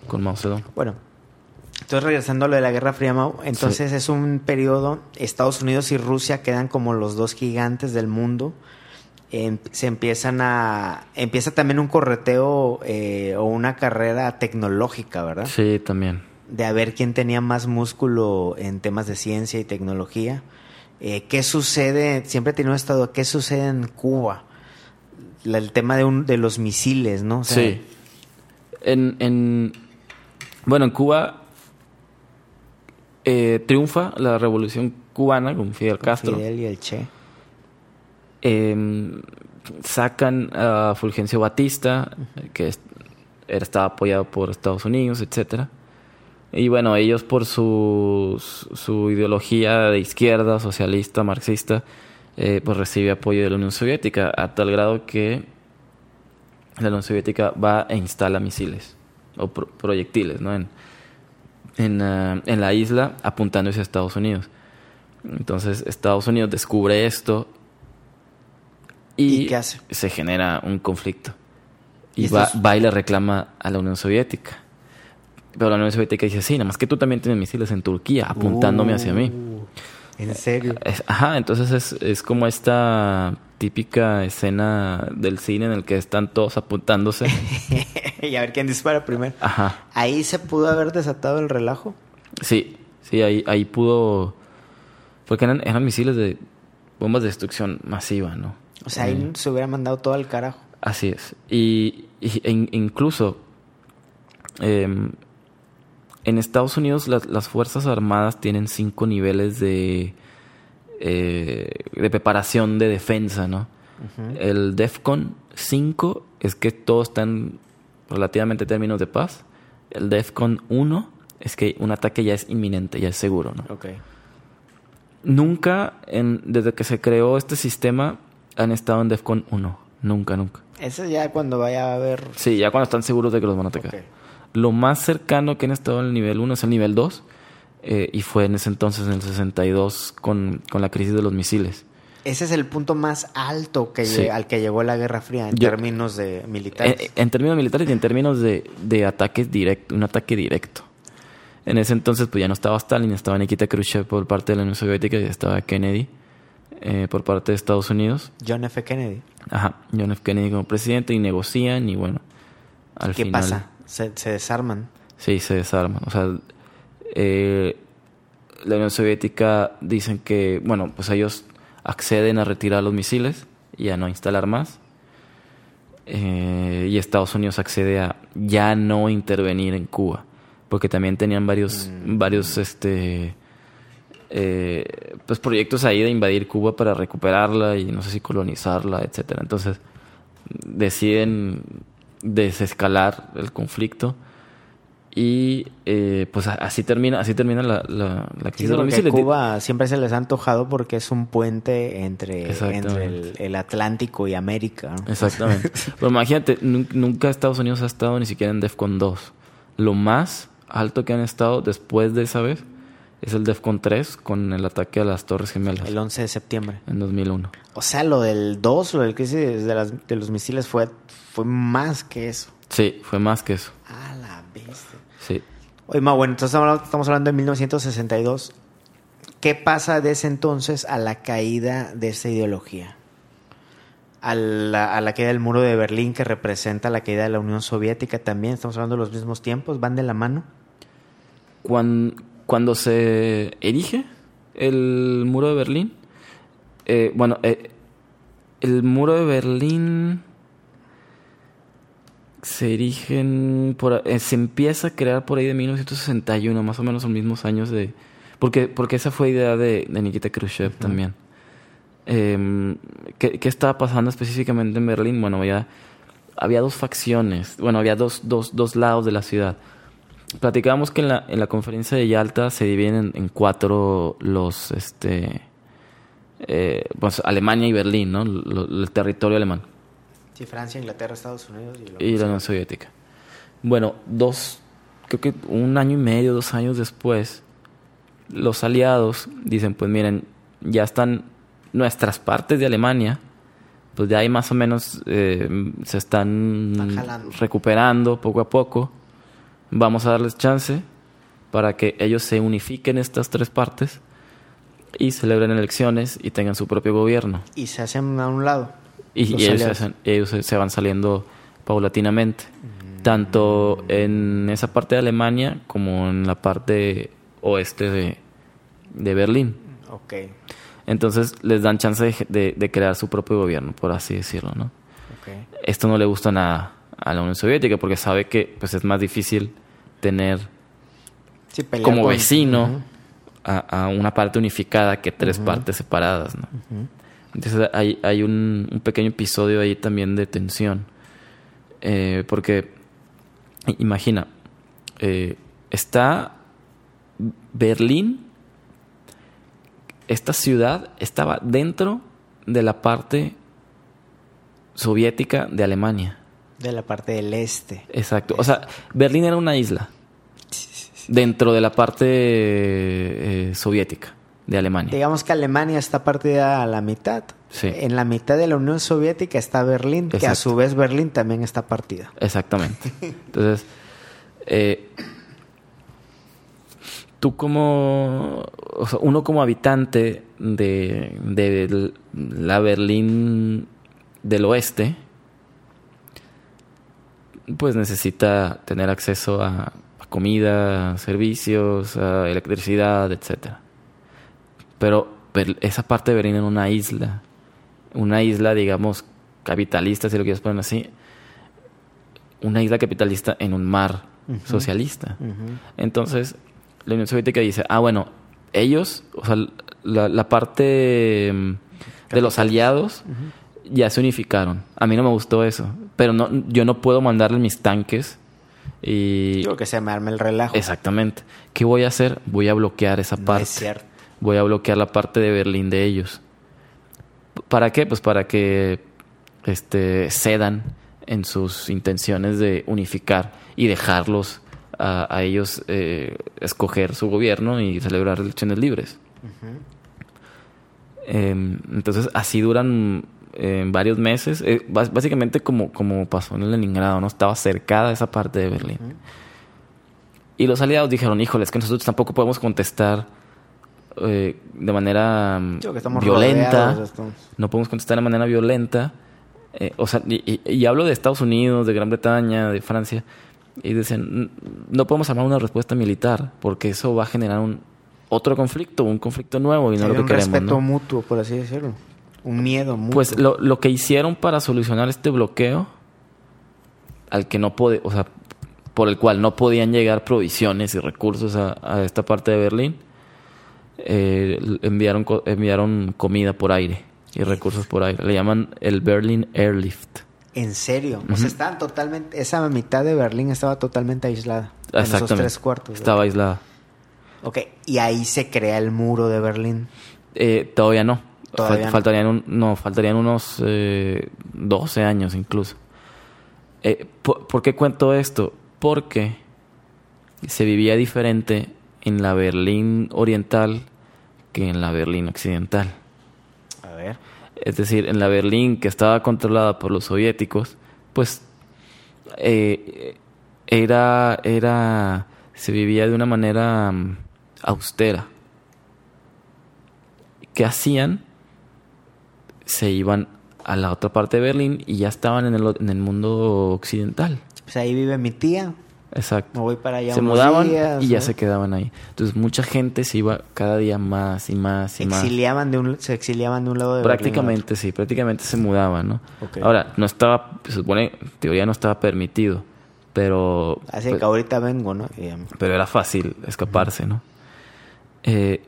Speaker 2: Con Mao Zedong.
Speaker 1: Bueno, entonces regresando a lo de la Guerra Fría, Mau, entonces es un periodo, Estados Unidos y Rusia quedan como los dos gigantes del mundo. Em- se empiezan a... Empieza también un correteo eh, o una carrera tecnológica, ¿verdad?
Speaker 2: Sí, también.
Speaker 1: De a ver quién tenía más músculo en temas de ciencia y tecnología. Eh, ¿Qué sucede? Siempre he tenido estado, ¿qué sucede en Cuba? La- el tema de, un, de los misiles, ¿no? O sea,
Speaker 2: sí. En, en- bueno, en Cuba eh, triunfa la revolución cubana con Fidel Castro.
Speaker 1: Fidel y el Che.
Speaker 2: Eh, sacan a Fulgencio Batista, que estaba apoyado por Estados Unidos, etcétera. Y bueno, ellos por su, su, ideología de izquierda, socialista, marxista, eh, pues recibe apoyo de la Unión Soviética, a tal grado que la Unión Soviética va e instala misiles o pro- proyectiles ¿no? en, en, ah, en la isla apuntándose a Estados Unidos. Entonces Estados Unidos descubre esto y,
Speaker 1: ¿Y qué hace?
Speaker 2: se genera un conflicto.
Speaker 1: ¿Y
Speaker 2: va,
Speaker 1: es-
Speaker 2: va y le reclama a la Unión Soviética. Pero la Unión Soviética dice, sí, nada más que tú también tienes misiles en Turquía apuntándome hacia mí.
Speaker 1: ¿En serio?
Speaker 2: Es- ajá, entonces es, es como esta típica escena del cine en el que están todos apuntándose. [LAUGHS]
Speaker 1: y a ver quién dispara primero.
Speaker 2: Ajá.
Speaker 1: Ahí se pudo haber desatado el relajo.
Speaker 2: Sí, sí, ahí, ahí pudo... Porque eran, eran misiles de bombas de destrucción masiva, ¿no?
Speaker 1: O sea, ahí
Speaker 2: Eh,
Speaker 1: se hubiera mandado todo al carajo.
Speaker 2: Así es. Y, y- in- incluso em, en Estados Unidos las, las Fuerzas Armadas tienen cinco niveles de, eh, de preparación de defensa, ¿no? El DEFCON 5 es que todos están relativamente en términos de paz. El DEFCON 1 es que un ataque ya es inminente, ya es seguro, ¿no?
Speaker 1: Ok.
Speaker 2: Nunca, en, desde que se creó este sistema, han estado en DEFCON 1. Nunca, nunca.
Speaker 1: Eso ya cuando vaya a haber...
Speaker 2: Sí, ya cuando están seguros de que los van a atacar. Lo más cercano que han estado en el nivel 1 es el nivel 2. eh, y fue en ese entonces, en el 62, con, con la crisis de los misiles.
Speaker 1: Ese es el punto más alto que
Speaker 2: Sí.
Speaker 1: al que llegó la Guerra Fría en
Speaker 2: Yo-
Speaker 1: términos de militares.
Speaker 2: En términos militares y en términos de, de ataques directos, un ataque directo. En ese entonces, pues ya no estaba Stalin, estaba Nikita Khrushchev por parte de la Unión Soviética y estaba Kennedy eh, por parte de Estados Unidos.
Speaker 1: John F. Kennedy.
Speaker 2: Ajá, John F. Kennedy como presidente y negocian y bueno, al
Speaker 1: ¿Qué
Speaker 2: final...
Speaker 1: pasa? Se, se desarman.
Speaker 2: Sí, se desarman. O sea, eh, la Unión Soviética dicen que, bueno, pues ellos acceden a retirar los misiles y a no instalar más. Eh, y Estados Unidos accede a ya no intervenir en Cuba, porque también tenían varios, varios, este, eh, pues proyectos ahí de invadir Cuba para recuperarla y no sé si colonizarla, etcétera. Entonces deciden desescalar el conflicto y eh, pues así termina así termina la, la, la
Speaker 1: Sí,
Speaker 2: crisis de los
Speaker 1: porque
Speaker 2: misiles.
Speaker 1: Cuba siempre se les ha antojado porque es un puente entre, entre el, el Atlántico y América. ¿no?
Speaker 2: Exactamente. [LAUGHS] Pero imagínate, nun- nunca Estados Unidos ha estado ni siquiera en DEFCON 2. Lo más alto que han estado después de esa vez es el DEFCON 3 con el ataque a las Torres Gemelas
Speaker 1: El 11 de septiembre.
Speaker 2: en 2001.
Speaker 1: O sea, lo del 2, lo del crisis de, las- de los misiles fue, fue más que eso.
Speaker 2: Sí, fue más que eso.
Speaker 1: Ah, la bestia.
Speaker 2: Sí.
Speaker 1: Oye, Ma, bueno, entonces estamos hablando, estamos hablando de 1962. ¿Qué pasa de ese entonces a la caída de esa ideología? A la, a la caída del muro de Berlín que representa la caída de la Unión Soviética también. Estamos hablando de los mismos tiempos, van de la mano.
Speaker 2: Cuando, cuando se erige el muro de Berlín, eh, bueno, eh, el muro de Berlín se erigen, por, eh, se empieza a crear por ahí de 1961, más o menos los mismos años de... Porque, porque esa fue idea de, de Nikita Khrushchev también. Eh, ¿qué, qué estaba pasando específicamente en Berlín? Bueno, había, había dos facciones, bueno, había dos, dos, dos lados de la ciudad. Platicábamos que en la, en la conferencia de Yalta se dividen en, en cuatro los, este, eh, pues Alemania y Berlín, ¿no? El territorio alemán.
Speaker 1: Sí, Francia, Inglaterra, Estados Unidos y,
Speaker 2: la Unión Soviética. Bueno, dos, creo que un año y medio, dos años después, los aliados dicen, pues miren, ya están nuestras partes de Alemania, pues ya ahí más o menos eh, se están recuperando poco a poco. Vamos a darles chance para que ellos se unifiquen estas tres partes y celebren elecciones y tengan su propio gobierno.
Speaker 1: Y se hacen a un lado.
Speaker 2: Y,
Speaker 1: los
Speaker 2: y ellos, se, hacen- ellos se- van saliendo paulatinamente, tanto en esa parte de Alemania como en la parte oeste de, de Berlín.
Speaker 1: Ok,
Speaker 2: Entonces les dan chance de, de- de crear su propio gobierno, por así decirlo, ¿no?
Speaker 1: ok.
Speaker 2: Esto no le gusta nada a la Unión Soviética porque sabe que pues, es más difícil tener
Speaker 1: Sí,
Speaker 2: como
Speaker 1: con-
Speaker 2: vecino a, a una parte unificada que tres partes separadas, ¿no? Entonces hay, hay un, un pequeño episodio ahí también de tensión. Eh, porque, imagina, eh, está Berlín, esta ciudad estaba dentro de la parte soviética de Alemania.
Speaker 1: De la parte del este.
Speaker 2: Exacto. O sea, Berlín era una isla dentro de la parte eh, soviética de Alemania.
Speaker 1: Digamos que Alemania está partida a la mitad.
Speaker 2: Sí.
Speaker 1: En la mitad de la Unión Soviética está Berlín, que a su vez Berlín también está partida.
Speaker 2: Exactamente. [LAUGHS] Entonces, eh, tú como, o sea, uno como habitante de, de la Berlín del oeste, pues necesita tener acceso a, a comida, a servicios, a electricidad, etcétera. Pero esa parte de Berlín era una isla, una isla, digamos, capitalista, si lo quieres poner así, una isla capitalista en un mar socialista. Entonces, la Unión Soviética dice, ah, bueno, ellos, o sea, la, la parte mm, de los aliados ya se unificaron. A mí no me gustó eso, pero no, yo no puedo mandarle mis tanques y...
Speaker 1: Digo que se me arma el relajo.
Speaker 2: Exactamente. ¿Qué voy a hacer? Voy a bloquear esa
Speaker 1: No
Speaker 2: parte.
Speaker 1: es cierto.
Speaker 2: Voy a bloquear la parte de Berlín de ellos. ¿Para qué? Pues para que este, cedan en sus intenciones de unificar y dejarlos a, a ellos eh, escoger su gobierno y celebrar elecciones libres. Em, entonces así duran eh, varios meses. Eh, básicamente como, como pasó en Leningrado, ¿no? Estaba cercada esa parte de Berlín. Y los aliados dijeron, híjole, es que nosotros tampoco podemos contestar eh, de manera mm, violenta.
Speaker 1: rodeados,
Speaker 2: No podemos contestar de manera violenta. Eh, o sea, y, hablo de Estados Unidos, de Gran Bretaña, de Francia. Y dicen, "N- no podemos armar una respuesta militar porque eso va a generar un otro conflicto, un conflicto nuevo y no
Speaker 1: Hay
Speaker 2: lo que
Speaker 1: un
Speaker 2: queremos.
Speaker 1: respeto
Speaker 2: ¿no?
Speaker 1: mutuo, por así decirlo. Un miedo mutuo.
Speaker 2: Pues lo, lo que hicieron para solucionar este bloqueo, al que no puede, o sea, por el cual no podían llegar provisiones y recursos a, a esta parte de Berlín, eh, enviaron, enviaron comida por aire y recursos por aire. Le llaman el Berlin Airlift.
Speaker 1: En serio. O sea, estaban totalmente... Esa mitad de Berlín estaba totalmente aislada. En esos
Speaker 2: Exactamente.
Speaker 1: tres cuartos.
Speaker 2: Estaba aislada.
Speaker 1: Ok. Y ahí se crea el muro de Berlín.
Speaker 2: Eh, todavía no. Fal-
Speaker 1: no.
Speaker 2: Faltarían, un- no, faltarían unos eh, 12 años incluso. Eh, ¿por, por qué cuento esto? Porque se vivía diferente en la Berlín oriental que en la Berlín occidental.
Speaker 1: A ver.
Speaker 2: Es decir, en la Berlín que estaba controlada por los soviéticos, pues eh, era, era, se vivía de una manera mm, austera. ¿Qué hacían? Se iban a la otra parte de Berlín y ya estaban en el, en el mundo occidental.
Speaker 1: Pues ahí vive mi tía.
Speaker 2: Exacto.
Speaker 1: Me voy para allá
Speaker 2: se mudaban
Speaker 1: días,
Speaker 2: y ya se quedaban ahí. Entonces mucha gente se iba cada día más y más y más.
Speaker 1: Exiliaban de un, se exiliaban de un lado de Berlín
Speaker 2: Prácticamente, sí, prácticamente se mudaban, ¿no?
Speaker 1: Ok.
Speaker 2: Ahora, no estaba, se supone, en teoría no estaba permitido, pero.
Speaker 1: Así
Speaker 2: pues,
Speaker 1: que ahorita vengo, ¿no? Um,
Speaker 2: pero era fácil escaparse, ¿no? Eh,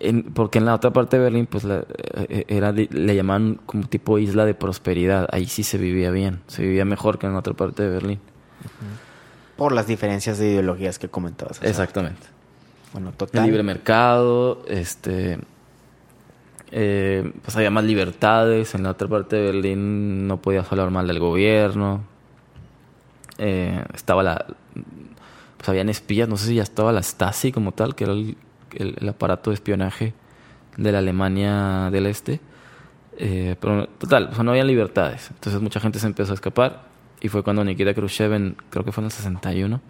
Speaker 2: en- porque en la otra parte de Berlín, pues, la- eh, era, le llamaban como tipo isla de prosperidad. Ahí sí se vivía bien, se vivía mejor que en la otra parte de Berlín.
Speaker 1: por las diferencias de ideologías que comentabas.
Speaker 2: Exactamente.
Speaker 1: Bueno,
Speaker 2: El
Speaker 1: total.
Speaker 2: libre mercado, este eh, pues había más libertades. En la otra parte de Berlín no podías hablar mal del gobierno. Eh, estaba la. Pues habían espías, no sé si ya estaba la Stasi como tal, que era el, el- aparato de espionaje de la Alemania del Este. Eh, pero total, o sea, no había libertades. Entonces mucha gente se empezó a escapar. Y fue cuando Nikita Khrushchev, creo que fue en el 61,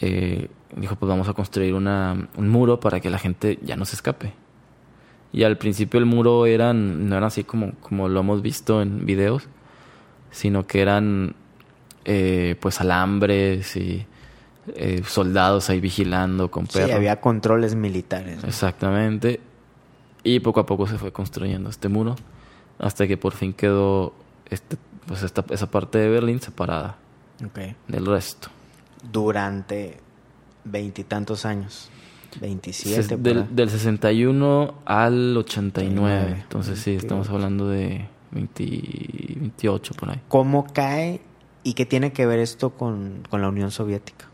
Speaker 2: eh, dijo, pues vamos a construir un muro para que la gente ya no se escape. Y al principio el muro eran, no era así como, como lo hemos visto en videos, sino que eran eh, pues alambres y eh, soldados ahí vigilando con
Speaker 1: Sí,
Speaker 2: perros.
Speaker 1: había controles militares. ¿no?
Speaker 2: Exactamente. Y poco a poco se fue construyendo este muro hasta que por fin quedó este, pues esta, esa parte de Berlín separada
Speaker 1: Ok.
Speaker 2: del resto.
Speaker 1: Durante veintitantos años. 27.
Speaker 2: Ses-
Speaker 1: por ahí.
Speaker 2: del, del 61 al 89.
Speaker 1: 89.
Speaker 2: Entonces sí, estamos hablando de 20 28 por ahí.
Speaker 1: ¿Cómo cae y qué tiene que ver esto con, con la Unión Soviética?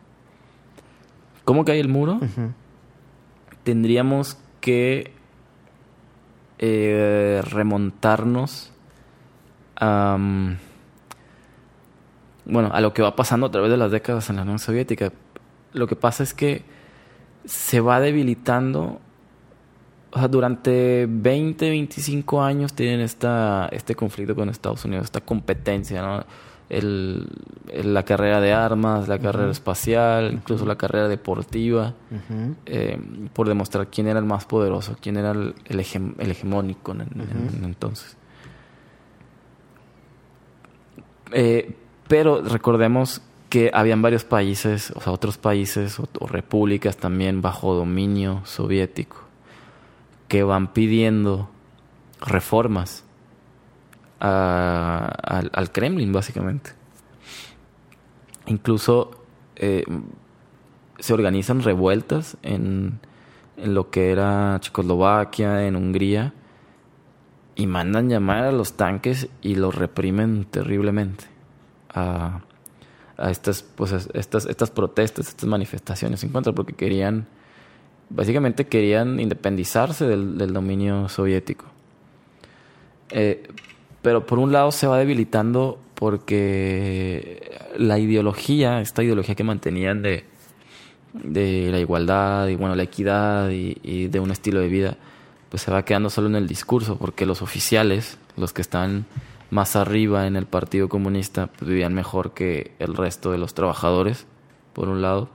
Speaker 2: ¿Cómo cae el muro? Tendríamos que eh, remontarnos a, bueno, a lo que va pasando a través de las décadas en la Unión Soviética. Lo que pasa es que se va debilitando. O sea, durante 20, 25 años tienen esta, este conflicto con Estados Unidos, esta competencia, ¿no? El, la carrera de armas, la carrera espacial, incluso la carrera deportiva,
Speaker 1: Ujú.
Speaker 2: eh, por demostrar quién era el más poderoso, quién era el, el hege- el hegemónico en, en- en entonces. Eh, pero recordemos que habían varios países, o sea, otros países o, o repúblicas también bajo dominio soviético que van pidiendo reformas a- al, al Kremlin, básicamente. Incluso eh, se organizan revueltas en, en lo que era Checoslovaquia, en Hungría, y mandan llamar a los tanques y los reprimen terriblemente a, a estas, pues, estas, estas protestas, estas manifestaciones en contra, porque querían, básicamente querían independizarse del, del dominio soviético. Eh, pero por un lado se va debilitando porque la ideología, esta ideología que mantenían de, de la igualdad y bueno, la equidad y, de un estilo de vida, pues se va quedando solo en el discurso, porque los oficiales, los que están más arriba en el Partido Comunista, pues vivían mejor que el resto de los trabajadores, por un lado,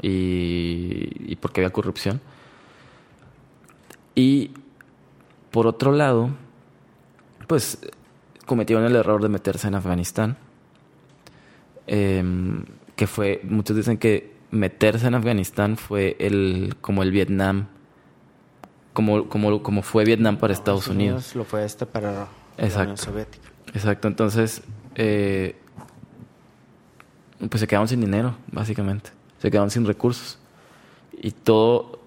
Speaker 2: y porque había corrupción. Y por otro lado, pues cometieron el error de meterse en Afganistán. Em, que fue, muchos dicen que meterse en Afganistán fue el como el Vietnam, como, como, como fue Vietnam para Estados Unidos.
Speaker 1: Lo fue este para la
Speaker 2: Exacto.
Speaker 1: Unión Soviética.
Speaker 2: Exacto, entonces, eh, pues se quedaron sin dinero, básicamente. Se quedaron sin recursos. Y todo,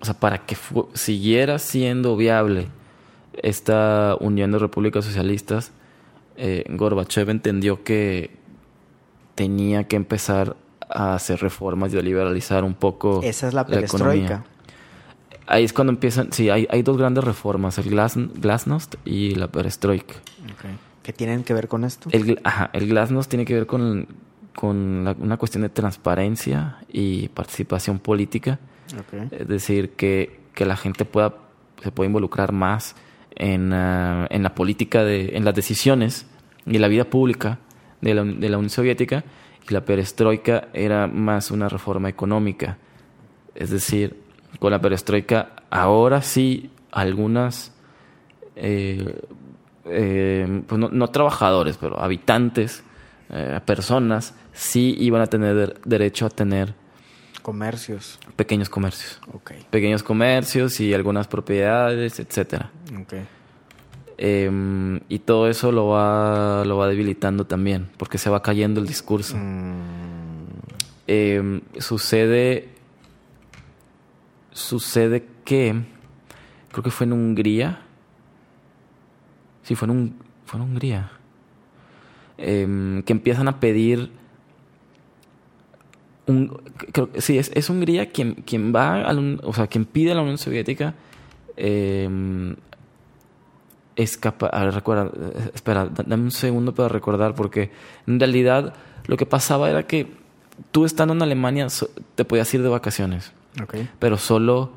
Speaker 2: o sea, para que siguiera siendo viable esta unión de repúblicas socialistas, eh, Gorbachev entendió que tenía que empezar a hacer reformas y a liberalizar un poco
Speaker 1: Esa es la perestroika.
Speaker 2: Ahí es cuando empiezan, sí, hay, hay dos grandes reformas, el glas, glasnost y la perestroika.
Speaker 1: ¿Qué tienen que ver con esto?
Speaker 2: El, ajá, el glasnost tiene que ver con, con la- una cuestión de transparencia y participación política. Es decir, que, que la gente pueda, se pueda involucrar más en, ah, en la política, de, en las decisiones y en la vida pública de la, Unión Soviética. Y la perestroika era más una reforma económica. Es decir, con la perestroika ahora sí algunas, eh, eh, pues no, no trabajadores, pero habitantes, eh, personas, sí iban a tener derecho a tener
Speaker 1: Comercios.
Speaker 2: pequeños comercios.
Speaker 1: Ok.
Speaker 2: Pequeños comercios y algunas propiedades, etcétera.
Speaker 1: Ok.
Speaker 2: Em, y todo eso lo va, lo va debilitando también, porque se va cayendo el discurso. Em, sucede. Sucede que. Creo que fue en Hungría. Sí, fue en, un, fue en Hungría. Em, que empiezan a pedir. Un, creo, que sí, es, es Hungría quien, quien va a la Un- o sea, quien pide a la Unión Soviética eh, es capaz... A ver, recuerda, espera, da- dame un segundo para recordar, porque en realidad lo que pasaba era que tú estando en Alemania so- te podías ir de vacaciones, pero solo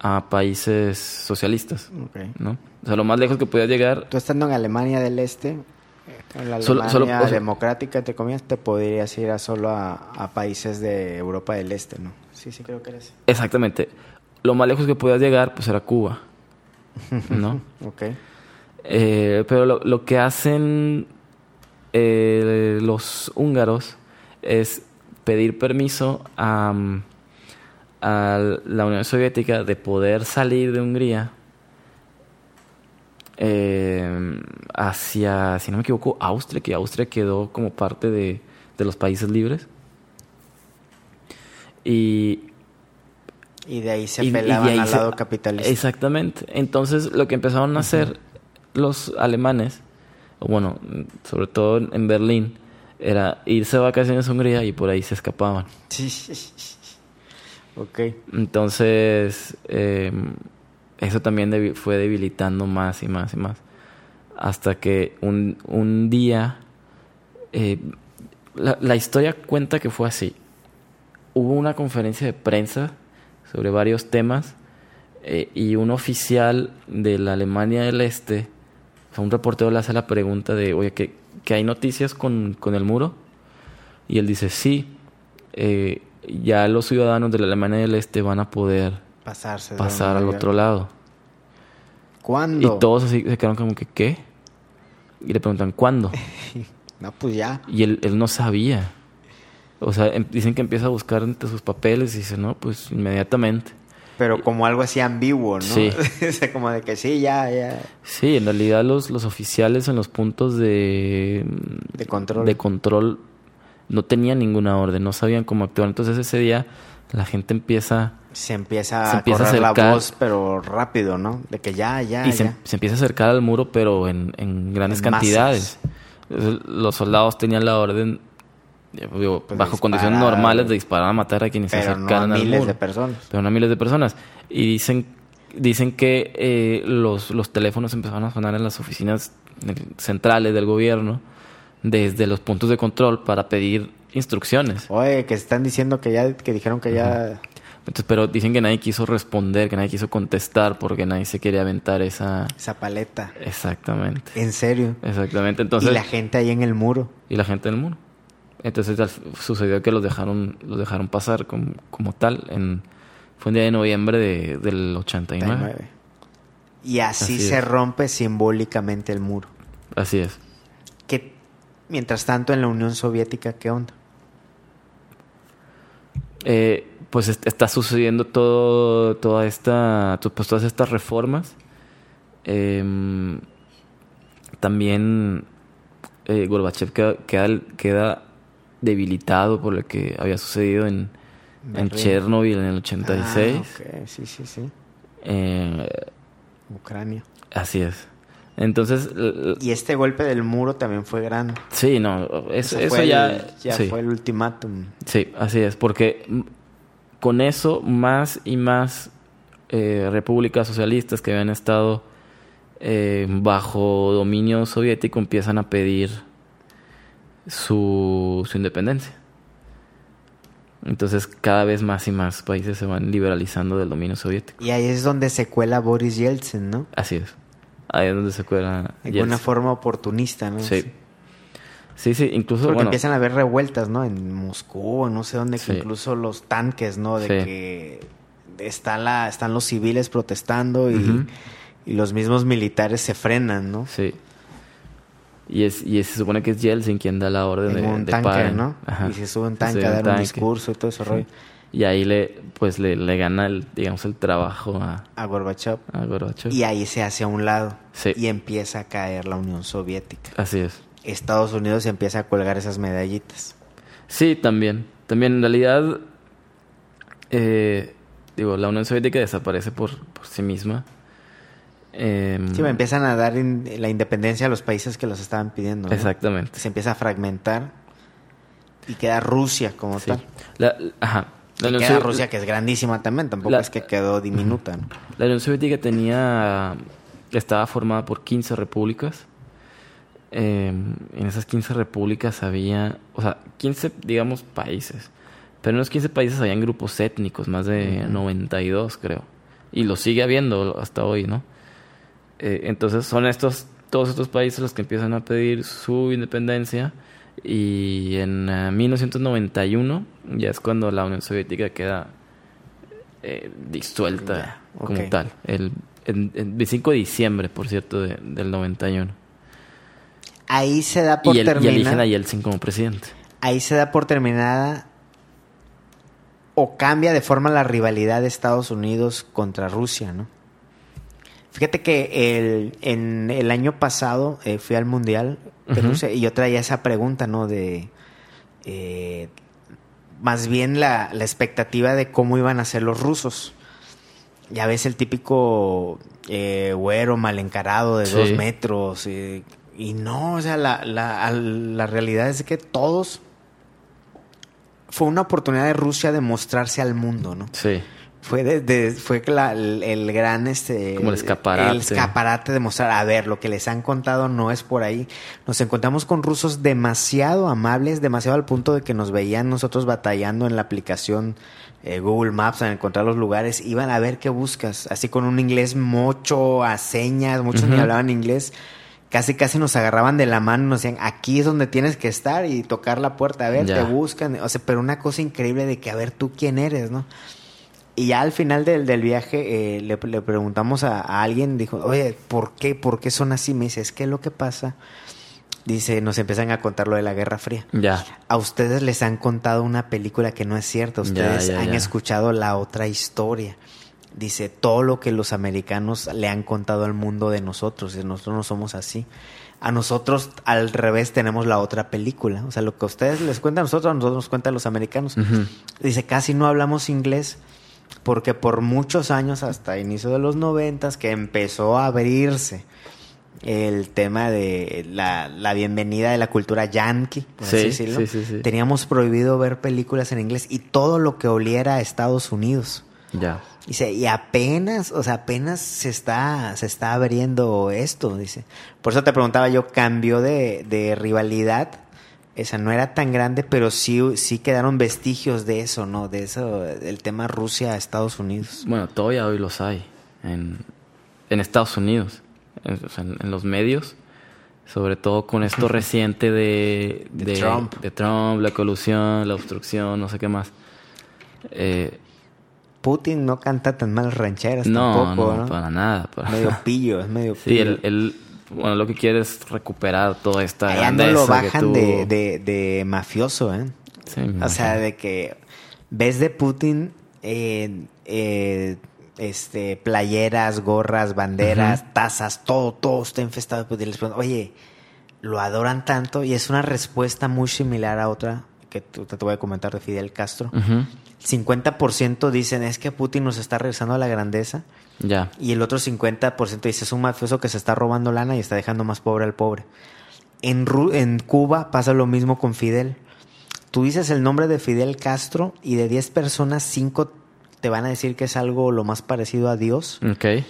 Speaker 2: a países socialistas. ¿no? O sea, lo más lejos que podías llegar
Speaker 1: Tú estando en Alemania del Este, en la
Speaker 2: Solo-
Speaker 1: Alemania
Speaker 2: solo- o sea-
Speaker 1: democrática, entre comillas, te podrías ir a solo a, a países de Europa del Este, ¿no? Sí, sí, creo que era así.
Speaker 2: Exactamente. Lo más lejos que podías llegar, pues era Cuba. [LAUGHS] ¿No?
Speaker 1: Ok.
Speaker 2: Eh, pero lo, lo que hacen eh, los húngaros es pedir permiso a, mm, a la Unión Soviética de poder salir de Hungría eh, hacia, si no me equivoco, Austria, que Austria quedó como parte de, de los países libres. Y
Speaker 1: Y de ahí se
Speaker 2: y-
Speaker 1: pelaban
Speaker 2: ahí
Speaker 1: al
Speaker 2: se-
Speaker 1: lado capitalista.
Speaker 2: Exactamente. Entonces, lo que empezaron a hacer los alemanes, bueno, sobre todo en Berlín, era irse de vacaciones a Hungría y por ahí se escapaban. [LAUGHS]
Speaker 1: ok.
Speaker 2: Entonces, eh, eso también fue debilitando más y más y más. Hasta que un, un día, eh, la, historia cuenta que fue así. Hubo una conferencia de prensa sobre varios temas eh, y un oficial de la Alemania del Este, un reportero le hace la pregunta de, oye, ¿que, que hay noticias con, con el muro? Y él dice, sí, eh, ya los ciudadanos de la Alemania del Este van a poder
Speaker 1: Pasarse.
Speaker 2: pasar al otro lado.
Speaker 1: ¿Cuándo?
Speaker 2: Y todos así se quedaron como que, ¿qué? Y le preguntan, ¿cuándo? [LAUGHS]
Speaker 1: No, pues ya.
Speaker 2: Y él, él no sabía. O sea, em- dicen que empieza a buscar entre sus papeles y dice, no, pues inmediatamente.
Speaker 1: Pero como algo así ambiguo, ¿no?
Speaker 2: Sí. [LAUGHS]
Speaker 1: o sea, como de que sí, ya, ya.
Speaker 2: Sí, en realidad los, los oficiales en los puntos de,
Speaker 1: De control.
Speaker 2: de control no tenían ninguna orden, no sabían cómo actuar. Entonces ese día la gente empieza
Speaker 1: Se empieza
Speaker 2: Se
Speaker 1: a
Speaker 2: empieza a
Speaker 1: correr la
Speaker 2: acercar.
Speaker 1: voz, pero rápido, ¿no? De que ya, ya,
Speaker 2: y se,
Speaker 1: ya.
Speaker 2: se empieza a acercar al muro, pero en, en grandes
Speaker 1: En
Speaker 2: cantidades. Los soldados tenían la orden, eh, digo,
Speaker 1: Pues,
Speaker 2: bajo
Speaker 1: disparar.
Speaker 2: condiciones normales, de disparar a matar a quienes se
Speaker 1: Pero no a
Speaker 2: acercaran al
Speaker 1: miles
Speaker 2: muro.
Speaker 1: de personas.
Speaker 2: Pero no a miles de personas. Y dicen, dicen que eh, los, los teléfonos empezaron a sonar en las oficinas centrales del gobierno desde los puntos de control para pedir instrucciones.
Speaker 1: Oye, que están diciendo que ya, que dijeron que ya.
Speaker 2: Entonces, pero dicen que nadie quiso responder, que nadie quiso contestar porque nadie se quería aventar esa...
Speaker 1: Esa paleta.
Speaker 2: Exactamente.
Speaker 1: En serio.
Speaker 2: Exactamente. Entonces,
Speaker 1: y la gente ahí en el muro.
Speaker 2: y la gente del muro. Entonces sucedió que los dejaron, los dejaron pasar como, como tal. En, fue un día de noviembre de- del 89.
Speaker 1: Y así,
Speaker 2: Así
Speaker 1: se
Speaker 2: es.
Speaker 1: rompe simbólicamente el muro.
Speaker 2: Así es.
Speaker 1: Que mientras tanto en la Unión Soviética, ¿qué onda?
Speaker 2: Eh, pues est- está sucediendo todo, toda esta, pues todas estas reformas. Em, también eh, Gorbachev queda, queda, queda debilitado por lo que había sucedido en, en. Chernobyl en el 86.
Speaker 1: Ah, ok, sí, sí, sí.
Speaker 2: Eh,
Speaker 1: Ucrania.
Speaker 2: así es. Entonces,
Speaker 1: Y este golpe del muro también fue grande.
Speaker 2: sí, no, eso, ya,
Speaker 1: el- ya
Speaker 2: sí,
Speaker 1: fue el ultimátum.
Speaker 2: sí, así es, porque con eso más y más eh, repúblicas socialistas que habían estado eh, bajo dominio soviético empiezan a pedir su, su independencia. Entonces, cada vez más y más países se van liberalizando del dominio soviético.
Speaker 1: Y ahí es donde se cuela Boris Yeltsin, ¿no?
Speaker 2: Así es. Ahí es donde se cuela.
Speaker 1: De
Speaker 2: Yeltsin.
Speaker 1: una forma oportunista, ¿no?
Speaker 2: Sí. Sí, sí, incluso
Speaker 1: Porque
Speaker 2: bueno,
Speaker 1: empiezan a haber revueltas, ¿no? En Moscú, o no sé dónde, que
Speaker 2: Sí.
Speaker 1: incluso los tanques, ¿no? De
Speaker 2: Sí.
Speaker 1: que está la, están los civiles protestando y, los mismos militares se frenan, ¿no?
Speaker 2: Sí. Y, es, y se supone que es Yeltsin quien da la orden
Speaker 1: En
Speaker 2: de,
Speaker 1: un
Speaker 2: de
Speaker 1: tanque,
Speaker 2: paren.
Speaker 1: ¿no?
Speaker 2: Ajá.
Speaker 1: Y se sube un tanque a dar un discurso y todo ese rollo.
Speaker 2: Y ahí le, pues le, le gana el, digamos, el trabajo a,
Speaker 1: A Gorbachev.
Speaker 2: a Gorbachev.
Speaker 1: Y ahí se hace a un lado.
Speaker 2: Sí.
Speaker 1: Y empieza a caer la Unión Soviética.
Speaker 2: Así es.
Speaker 1: Estados Unidos empieza a colgar esas medallitas.
Speaker 2: Sí, también. También en realidad, eh, digo, la Unión Soviética desaparece por, por sí misma. Em,
Speaker 1: Sí, me empiezan a dar in- la independencia a los países que los estaban pidiendo. ¿no?
Speaker 2: Exactamente.
Speaker 1: Se empieza a fragmentar y queda Rusia como
Speaker 2: Sí.
Speaker 1: tal.
Speaker 2: La- ajá. La Unión
Speaker 1: queda
Speaker 2: Sovi-
Speaker 1: Rusia, que es grandísima también, tampoco
Speaker 2: La-
Speaker 1: es que quedó diminuta. ¿no?
Speaker 2: La Unión Soviética tenía. Estaba formada por 15 repúblicas. Eh, en esas 15 repúblicas había. O sea, 15, digamos, países. Pero en los 15 países habían grupos étnicos, más de 92, creo. Y lo sigue habiendo hasta hoy, ¿no? Eh, entonces son estos. Todos estos países los que empiezan a pedir su independencia. Y en eh, 1991 ya es cuando la Unión Soviética queda eh, disuelta como tal. El, el, el 25 de diciembre, por cierto, de- del 91.
Speaker 1: Ahí se da por
Speaker 2: Y, el, y eligen
Speaker 1: terminada.
Speaker 2: a Yeltsin como presidente.
Speaker 1: ahí se da por terminada o cambia de forma la rivalidad de Estados Unidos contra Rusia, ¿no? Fíjate que el, en el año pasado eh, fui al Mundial de
Speaker 2: Ujú.
Speaker 1: Rusia y yo traía esa pregunta, ¿no? De eh, más bien la, la expectativa de cómo iban a ser los rusos. Ya ves el típico eh, güero mal encarado de
Speaker 2: Sí.
Speaker 1: dos metros. eh, y no, o sea, la, la, la realidad es que todos... Fue una oportunidad de Rusia de mostrarse al mundo, ¿no?
Speaker 2: Sí.
Speaker 1: Fue, de, de- fue la- el, el gran este
Speaker 2: Como el escaparate.
Speaker 1: el escaparate de mostrar a ver lo que les han contado no es por ahí nos encontramos con rusos demasiado amables demasiado al punto de que nos veían nosotros batallando en la aplicación eh, Google Maps en encontrar los lugares iban a ver qué buscas así con un inglés mucho a señas muchos ni hablaban inglés casi casi nos agarraban de la mano y nos decían aquí es donde tienes que estar y tocar la puerta a ver
Speaker 2: Ya.
Speaker 1: te buscan o sea pero una cosa increíble de que a ver tú quién eres no y ya al final del, del viaje eh, le, le preguntamos a, a alguien, dijo, oye, ¿por qué? ¿Por qué son así? Me dice, es que lo que pasa, dice, nos empiezan a contar lo de la Guerra Fría.
Speaker 2: Ya.
Speaker 1: A ustedes les han contado una película que no es cierta, ustedes
Speaker 2: ya,
Speaker 1: han escuchado la otra historia. Dice, todo lo que los americanos le han contado al mundo de nosotros, y nosotros no somos así. A nosotros, al revés, tenemos la otra película. O sea, lo que a ustedes les cuentan a nosotros, a nosotros nos cuentan los americanos. Dice, casi no hablamos inglés porque por muchos años, hasta inicio de los noventas, que empezó a abrirse el tema de la, la bienvenida de la cultura yankee, por así
Speaker 2: Sí,
Speaker 1: decirlo,
Speaker 2: sí, sí, sí.
Speaker 1: teníamos prohibido ver películas en inglés y todo lo que oliera a Estados Unidos.
Speaker 2: Ya.
Speaker 1: Dice, y apenas, o sea, apenas se está, se está abriendo esto, dice. Por eso te preguntaba yo, cambió de, de rivalidad. Esa no era tan grande, pero sí, sí quedaron vestigios de eso, ¿no? De eso, del tema Rusia-Estados Unidos.
Speaker 2: Bueno, todavía hoy los hay. En, en Estados Unidos. En los medios. Sobre todo con esto reciente de,
Speaker 1: De Trump.
Speaker 2: de Trump, la colusión, la obstrucción, no sé qué más. Eh,
Speaker 1: Putin no canta tan mal rancheras
Speaker 2: no,
Speaker 1: tampoco,
Speaker 2: no,
Speaker 1: ¿no?
Speaker 2: para nada. para-
Speaker 1: Medio pillo, es medio
Speaker 2: Sí,
Speaker 1: pillo.
Speaker 2: él, él, bueno, lo que quiere es recuperar toda esta
Speaker 1: Allá no lo bajan de, de, de mafioso, ¿eh?
Speaker 2: Sí,
Speaker 1: O sea, de que ves de Putin eh, eh, este, playeras, gorras, banderas, tazas, todo, todo está infestado de Putin. Les oye, lo adoran tanto y es una respuesta muy similar a otra que te, te voy a comentar de Fidel Castro.
Speaker 2: Ujú,
Speaker 1: 50% dicen es que Putin nos está regresando a la grandeza
Speaker 2: Ya.
Speaker 1: y el otro 50% dice es un mafioso que se está robando lana y está dejando más pobre al pobre. En, Ru- en Cuba pasa lo mismo con Fidel. Tú dices el nombre de Fidel Castro y de 10 personas, 5 te van a decir que es algo lo más parecido a Dios
Speaker 2: Ok.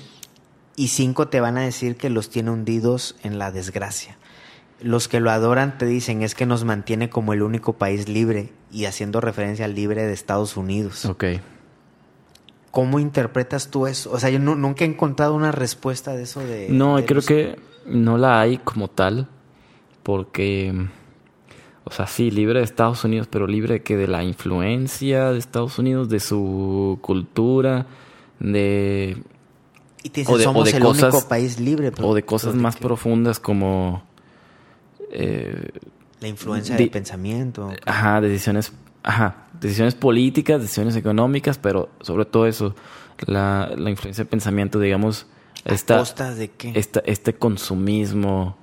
Speaker 1: y 5 te van a decir que los tiene hundidos en la desgracia. Los que lo adoran te dicen es que nos mantiene como el único país libre y haciendo referencia al libre de Estados Unidos.
Speaker 2: Ok.
Speaker 1: ¿Cómo interpretas tú eso? O sea, yo nu- nunca he encontrado una respuesta de eso de...
Speaker 2: No,
Speaker 1: de
Speaker 2: creo
Speaker 1: los-
Speaker 2: que no la hay como tal, porque, o sea, sí, libre de Estados Unidos, pero libre que de la influencia de Estados Unidos, de su cultura, de
Speaker 1: Y te dicen,
Speaker 2: o de- o
Speaker 1: somos
Speaker 2: de
Speaker 1: el
Speaker 2: cosas-
Speaker 1: único país libre. pero-
Speaker 2: o de cosas más
Speaker 1: que-
Speaker 2: profundas como eh,
Speaker 1: La influencia del pensamiento.
Speaker 2: ajá, decisiones, ajá, decisiones políticas, decisiones económicas, pero sobre todo eso, la, la influencia del pensamiento, digamos,
Speaker 1: ¿A
Speaker 2: esta,
Speaker 1: costas de qué?
Speaker 2: esta- este consumismo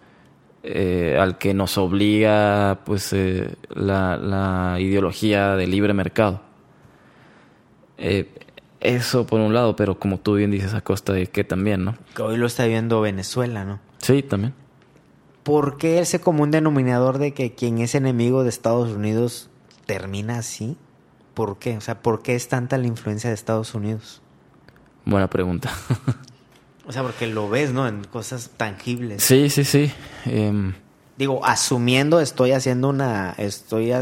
Speaker 2: eh, al que nos obliga pues eh, la, la ideología del libre mercado. Eh, eso por un lado, pero como tú bien dices, a costa de qué también, ¿no?
Speaker 1: Que hoy lo está viendo Venezuela, ¿no?
Speaker 2: Sí, también.
Speaker 1: ¿Por qué ese común denominador de que quien es enemigo de Estados Unidos termina así? ¿Por qué? O sea, ¿por qué es tanta la influencia de Estados Unidos?
Speaker 2: Buena pregunta. [LAUGHS]
Speaker 1: o sea, porque lo ves, ¿no? En cosas tangibles.
Speaker 2: Sí, sí, sí. Em,
Speaker 1: Digo, asumiendo, estoy haciendo una, estoy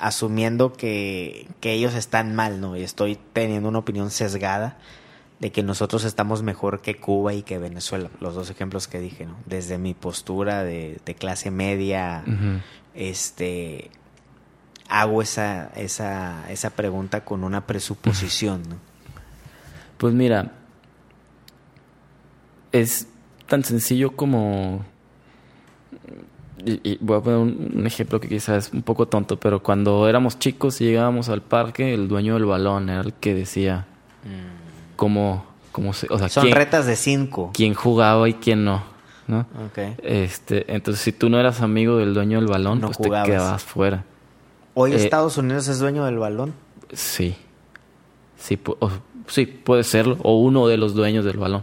Speaker 1: asumiendo que, que ellos están mal, ¿no? Y estoy teniendo una opinión sesgada de que nosotros estamos mejor que Cuba y que Venezuela, los dos ejemplos que dije, ¿no? Desde mi postura de, de clase media, este, hago esa, esa, esa pregunta con una presuposición, ¿no?
Speaker 2: Pues mira, es tan sencillo como... Y, y voy a poner un, un ejemplo que quizás es un poco tonto, pero cuando éramos chicos y llegábamos al parque, el dueño del balón era el que decía cómo, cómo se... O sea,
Speaker 1: Son
Speaker 2: quién,
Speaker 1: retas de cinco.
Speaker 2: quién jugaba y quién no, ¿no?
Speaker 1: Ok.
Speaker 2: Este, entonces, si tú no eras amigo del dueño del balón,
Speaker 1: No
Speaker 2: pues
Speaker 1: jugabas.
Speaker 2: te quedabas fuera.
Speaker 1: Hoy
Speaker 2: Eh,
Speaker 1: Estados Unidos es dueño del balón.
Speaker 2: Sí. Sí, o- sí, puede serlo. O uno de los dueños del balón.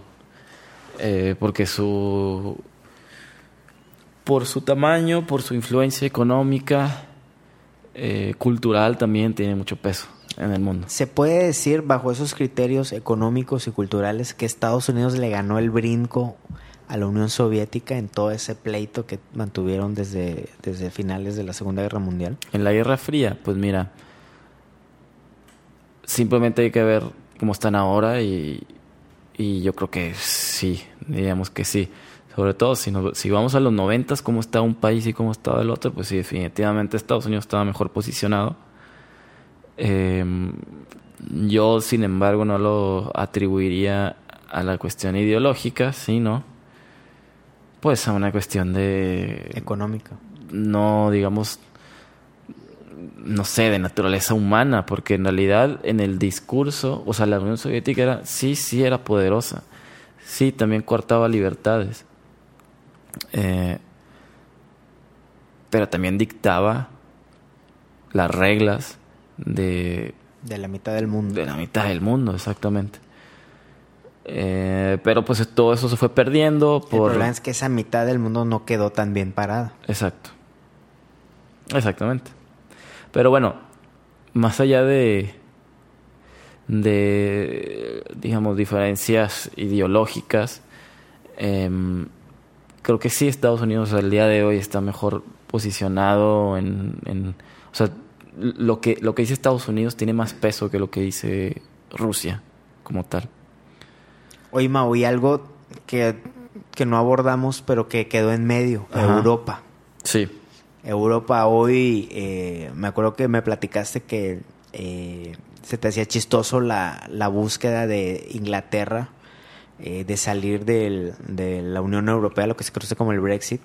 Speaker 2: Eh, porque su. Por su tamaño, por su influencia económica, eh, cultural también tiene mucho peso en el mundo.
Speaker 1: ¿Se puede decir, bajo esos criterios económicos y culturales, que Estados Unidos le ganó el brinco a la Unión Soviética en todo ese pleito que mantuvieron desde, desde finales de la Segunda Guerra Mundial?
Speaker 2: En la Guerra Fría, pues mira, simplemente hay que ver cómo están ahora y, y yo creo que sí, diríamos que sí. Sobre todo si, nos- si vamos a los noventas, cómo está un país y cómo estaba el otro, pues sí, definitivamente Estados Unidos estaba mejor posicionado. Eh, yo, sin embargo, no lo atribuiría a la cuestión ideológica, sino pues a una cuestión de
Speaker 1: Económica.
Speaker 2: no, digamos, no sé, de naturaleza humana, porque en realidad en el discurso, o sea, la Unión Soviética era, sí, sí era poderosa, sí, también coartaba libertades, eh, pero también dictaba las reglas de,
Speaker 1: De la mitad del mundo.
Speaker 2: de la mitad del mundo, exactamente. Eh, pero pues todo eso se fue perdiendo
Speaker 1: El
Speaker 2: por...
Speaker 1: problema es que esa mitad del mundo no quedó tan bien parada.
Speaker 2: Exacto. Exactamente. Pero bueno, más allá de, de digamos, diferencias ideológicas, em, creo que sí Estados Unidos al día de hoy está mejor posicionado en, en- o sea, lo que, lo que dice Estados Unidos tiene más peso que lo que dice Rusia como tal.
Speaker 1: Oye, Mau, y algo que, que no abordamos, pero que quedó en medio,
Speaker 2: Ajá.
Speaker 1: Europa.
Speaker 2: Sí.
Speaker 1: Europa hoy, eh, me acuerdo que me platicaste que eh, se te hacía chistoso la, la búsqueda de Inglaterra eh, de salir del- de la Unión Europea, lo que se conoce como el Brexit,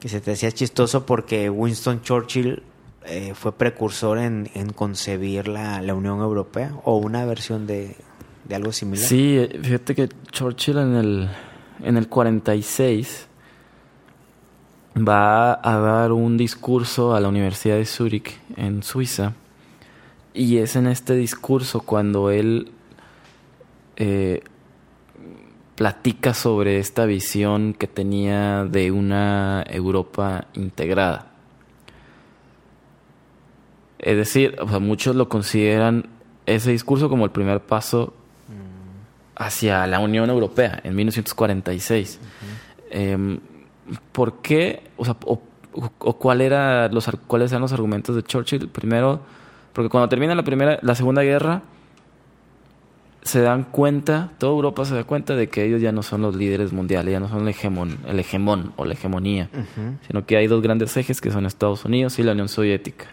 Speaker 1: que se te hacía chistoso porque Winston Churchill eh, fue precursor en, concebir la, Unión Europea o una versión de, de algo similar.
Speaker 2: Sí, eh, fíjate que Churchill en el, en el 46 va a dar un discurso a la Universidad de Zúrich en Suiza y es en este discurso cuando él eh, platica sobre esta visión que tenía de una Europa integrada. Es decir, o sea, muchos lo consideran ese discurso como el primer paso hacia la Unión Europea en 1946. Em, ¿Por qué? O sea, o, o cuál era los, cuáles eran los argumentos de Churchill? Primero, porque cuando termina la primera, la Segunda Guerra, se dan cuenta, toda Europa se da cuenta de que ellos ya no son los líderes mundiales, ya no son el hegemón, el hegemón o la hegemonía, sino que hay dos grandes ejes que son Estados Unidos y la Unión Soviética.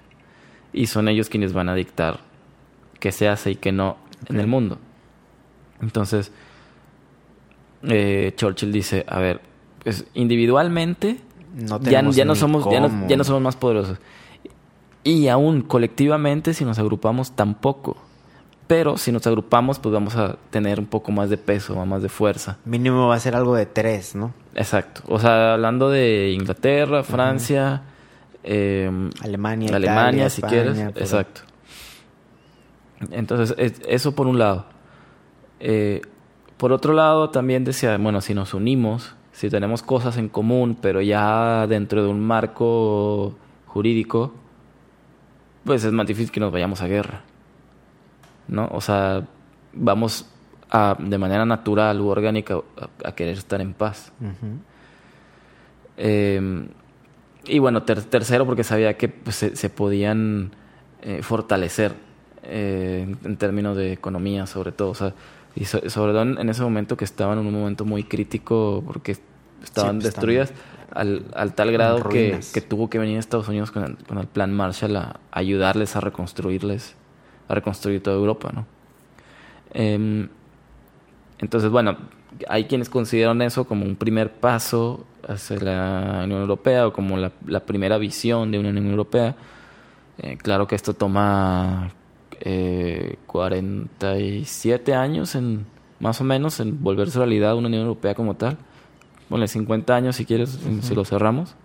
Speaker 2: Y son ellos quienes van a dictar qué se hace y qué no en el mundo. Entonces, eh, Churchill dice, a ver, pues individualmente
Speaker 1: No
Speaker 2: ya, no somos ya no, ya no somos más poderosos. Y aún colectivamente, si nos agrupamos, tampoco. Pero si nos agrupamos, pues vamos a tener un poco más de peso, más de fuerza.
Speaker 1: Mínimo va a ser algo de tres, ¿no?
Speaker 2: Exacto. O sea, hablando de Inglaterra, Francia, eh,
Speaker 1: Alemania,
Speaker 2: Alemania,
Speaker 1: Italia,
Speaker 2: si
Speaker 1: España,
Speaker 2: quieres.
Speaker 1: por.
Speaker 2: Exacto. Entonces, es- eso por un lado. Eh, por otro lado, también decía, bueno, si nos unimos, si tenemos cosas en común, pero ya dentro de un marco jurídico, pues es más difícil que nos vayamos a guerra. ¿no? O sea, vamos a, de manera natural u orgánica a, a querer estar en paz. Eh, y bueno, tercero, porque sabía que pues, se, se, podían eh, fortalecer eh, en, términos de economía, sobre todo. O sea, y so, sobre todo en, en, ese momento que estaban en un momento muy crítico porque estaban sí, pues, destruidas al, al, tal grado que, que, tuvo que venir Estados Unidos con el, con el plan Marshall a, a ayudarles a reconstruirles, a reconstruir toda Europa, ¿no? Eh, entonces, bueno, hay quienes consideran eso como un primer paso hacia la Unión Europea o como la, la primera visión de una Unión Europea. Eh, claro que esto toma eh, 47 años en más o menos en volverse realidad una Unión Europea como tal. Ponle 50 años si quieres, uh -huh. si lo cerramos.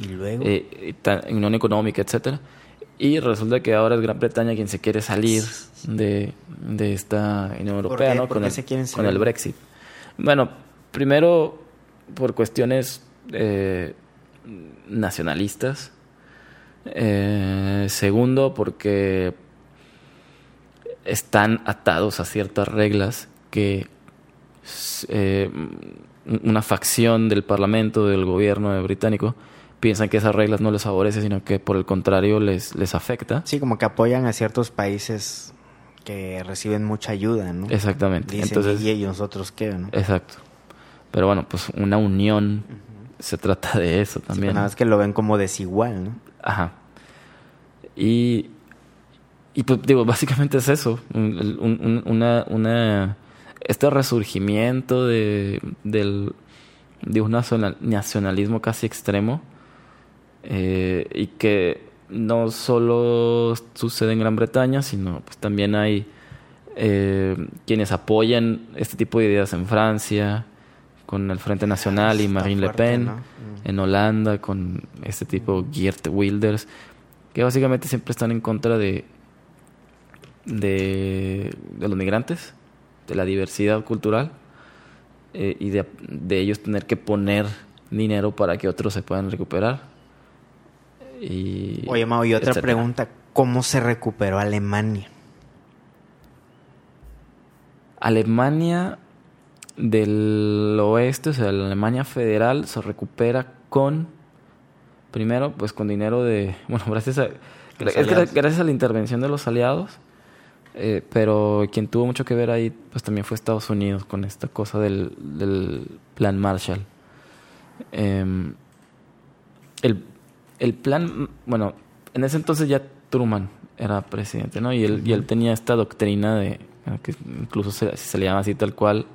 Speaker 1: Y luego.
Speaker 2: Eh, unión económica, etcétera. Y resulta que ahora es Gran Bretaña quien se quiere salir de, de esta Unión Europea,
Speaker 1: ¿Por
Speaker 2: ¿no?
Speaker 1: ¿Por
Speaker 2: con, el,
Speaker 1: se quieren
Speaker 2: con el Brexit. Bueno, primero por cuestiones eh, nacionalistas. Eh, segundo, porque están atados a ciertas reglas que eh, una facción del Parlamento, del gobierno británico, piensan que esas reglas no les favorece, sino que por el contrario les, les afecta.
Speaker 1: Sí, como que apoyan a ciertos países que reciben mucha ayuda, ¿no?
Speaker 2: Exactamente.
Speaker 1: Dicen,
Speaker 2: Entonces,
Speaker 1: ¿y ellos nosotros qué, no?
Speaker 2: Exacto. Pero bueno, pues una unión uh -huh. se trata de eso también.
Speaker 1: Sí, nada más que lo ven como desigual, ¿no?
Speaker 2: Ajá. Y, y pues digo, básicamente es eso, un, un, una, una, este resurgimiento de, del, de un nacionalismo casi extremo eh, y que no solo sucede en Gran Bretaña, sino pues también hay eh, quienes apoyan este tipo de ideas en Francia, con el Frente Nacional y Marine fuerte, Le Pen, ¿no? en Holanda con este tipo Geert Wilders, que básicamente siempre están en contra de, de, de los migrantes, de la diversidad cultural eh, y de, de, ellos tener que poner dinero para que otros se puedan recuperar. Y,
Speaker 1: Oye, Mau, y otra etcétera. pregunta, ¿cómo se recuperó Alemania?
Speaker 2: Alemania del oeste, o sea, la Alemania federal se recupera con, primero, pues con dinero de, [LAUGHS] bueno, gracias a, es gracias a la intervención de los aliados, eh, pero quien tuvo mucho que ver ahí, pues también fue Estados Unidos con esta cosa del, del plan Marshall. Eh, el, el plan, bueno, en ese entonces ya Truman era presidente, ¿no? Y él, y él tenía esta doctrina de, que incluso se, se le llama así tal cual,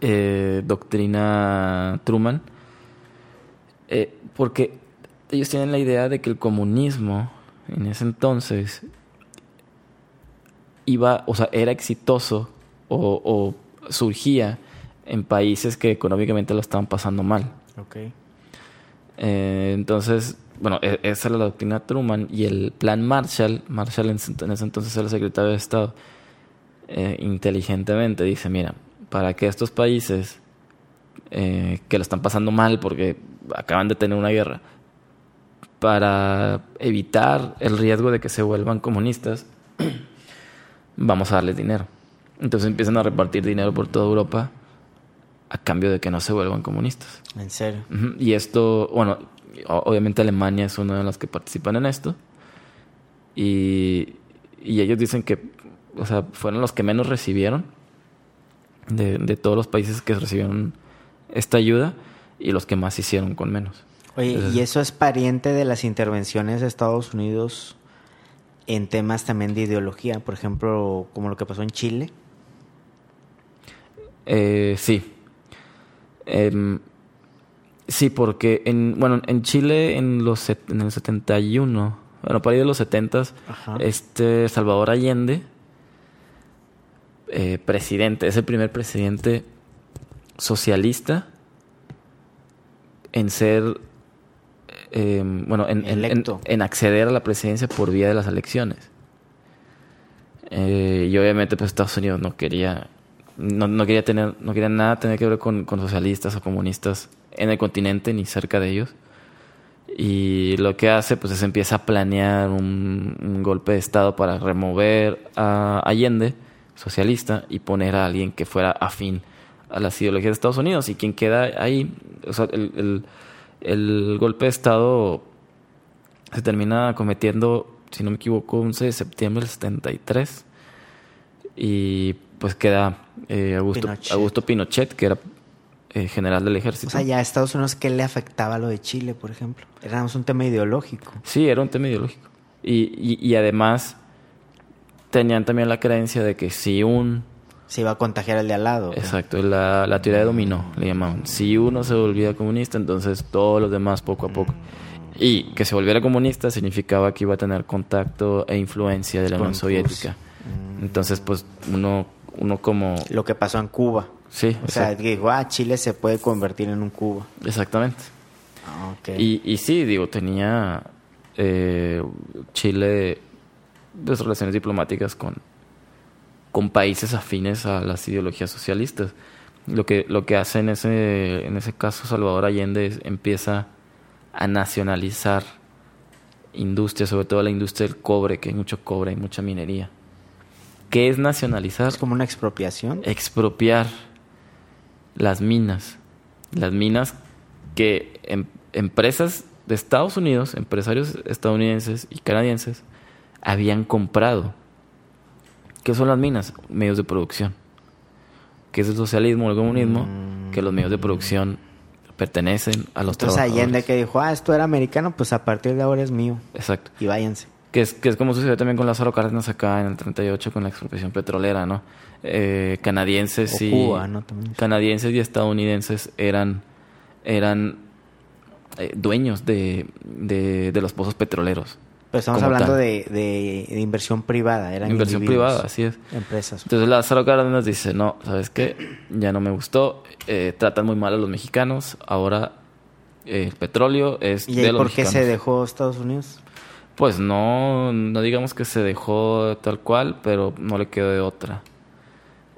Speaker 2: eh, doctrina Truman, eh, porque ellos tienen la idea de que el comunismo en ese entonces iba, o sea, era exitoso o, o surgía en países que económicamente lo estaban pasando mal.
Speaker 1: Okay.
Speaker 2: Eh, entonces, bueno, e, esa era la doctrina Truman y el plan Marshall, Marshall en, ese entonces era el secretario de Estado, eh, inteligentemente dice, mira, para que estos países eh, que lo están pasando mal porque acaban de tener una guerra, para evitar el riesgo de que se vuelvan comunistas, [CLEARS THROAT] vamos a darles dinero. Entonces empiezan a repartir dinero por toda Europa a cambio de que no se vuelvan comunistas.
Speaker 1: ¿En serio?
Speaker 2: Uh -huh. Y esto, bueno, obviamente Alemania es una de las que participan en esto. Y, y ellos dicen que, o sea, fueron los que menos recibieron de, de, todos los países que recibieron esta ayuda y los que más hicieron con menos.
Speaker 1: Oye, Entonces, ¿y eso es pariente de las intervenciones de Estados Unidos en temas también de ideología? Por ejemplo, como lo que pasó en Chile.
Speaker 2: Eh, sí. Eh, sí, porque en, bueno, en Chile en los en el 71, bueno, por ahí de los 70 este Salvador Allende eh, presidente, es el primer presidente socialista en ser eh, bueno, en, en, en, en, acceder a la presidencia por vía de las elecciones. Eh, y obviamente pues Estados Unidos no quería no, no, quería tener no quería nada tener que ver con, socialistas o comunistas en el continente ni cerca de ellos Y lo que hace, pues, es empieza a planear un, golpe de Estado para remover a Allende, socialista, y poner a alguien que fuera afín a las ideologías de Estados Unidos. Y quien queda ahí, el, el golpe de Estado se termina cometiendo, si no me equivoco, 11 de septiembre del 73. Y pues queda eh, Augusto,
Speaker 1: Pinochet.
Speaker 2: Augusto Pinochet, que era eh, general del ejército.
Speaker 1: O sea, ya a Estados Unidos, ¿qué le afectaba lo de Chile, por ejemplo? Era un tema ideológico.
Speaker 2: Sí, era un tema ideológico. Y, y, y además tenían también la creencia de que si un...
Speaker 1: Se iba a contagiar el de al lado.
Speaker 2: Exacto, la, la teoría de dominó, le llamaban. Si uno se volvía comunista, entonces todos los demás poco a poco. Y que se volviera comunista significaba que iba a tener contacto e influencia de la Unión Soviética. Entonces, pues uno, uno como...
Speaker 1: Lo que pasó en Cuba.
Speaker 2: Sí,
Speaker 1: O sea, dijo, ah, Chile se puede convertir en un Cuba.
Speaker 2: exactamente.
Speaker 1: Ah.
Speaker 2: Y, y sí, digo, tenía eh, Chile pues, relaciones diplomáticas con, con países afines a las ideologías socialistas. Lo que, lo que hace en ese, en ese caso Salvador Allende es, empieza a nacionalizar industria, sobre todo la industria del cobre, que hay mucho cobre y mucha minería. ¿Qué es nacionalizar?
Speaker 1: Es como una expropiación.
Speaker 2: expropiar las minas. Las minas que em- empresas de Estados Unidos, empresarios estadounidenses y canadienses, habían comprado. ¿Qué son las minas? Medios de producción. ¿Qué es el socialismo o el comunismo? Que los medios de producción pertenecen a los
Speaker 1: Entonces
Speaker 2: trabajadores.
Speaker 1: Allende que dijo, ah, esto era americano, pues a partir de ahora es mío.
Speaker 2: Exacto.
Speaker 1: Y váyanse.
Speaker 2: Que es, que es como sucedió también con Lázaro Cárdenas acá en el 38 con la expropiación petrolera, ¿no? Eh, canadienses
Speaker 1: O
Speaker 2: y
Speaker 1: Cuba, ¿no? También.
Speaker 2: canadienses y estadounidenses eran eran eh, dueños de, de, de los pozos petroleros.
Speaker 1: Pero estamos hablando de, de, de inversión privada. Eran
Speaker 2: Inversión privada, así es.
Speaker 1: Empresas.
Speaker 2: Entonces Lázaro Cárdenas dice, no, ¿sabes qué? Ya no me gustó, eh, tratan muy mal a los mexicanos, ahora el petróleo es
Speaker 1: ¿Y
Speaker 2: de los
Speaker 1: por qué
Speaker 2: mexicanos.
Speaker 1: se dejó Estados Unidos?
Speaker 2: Pues no, no digamos que se dejó tal cual, pero no le quedó de otra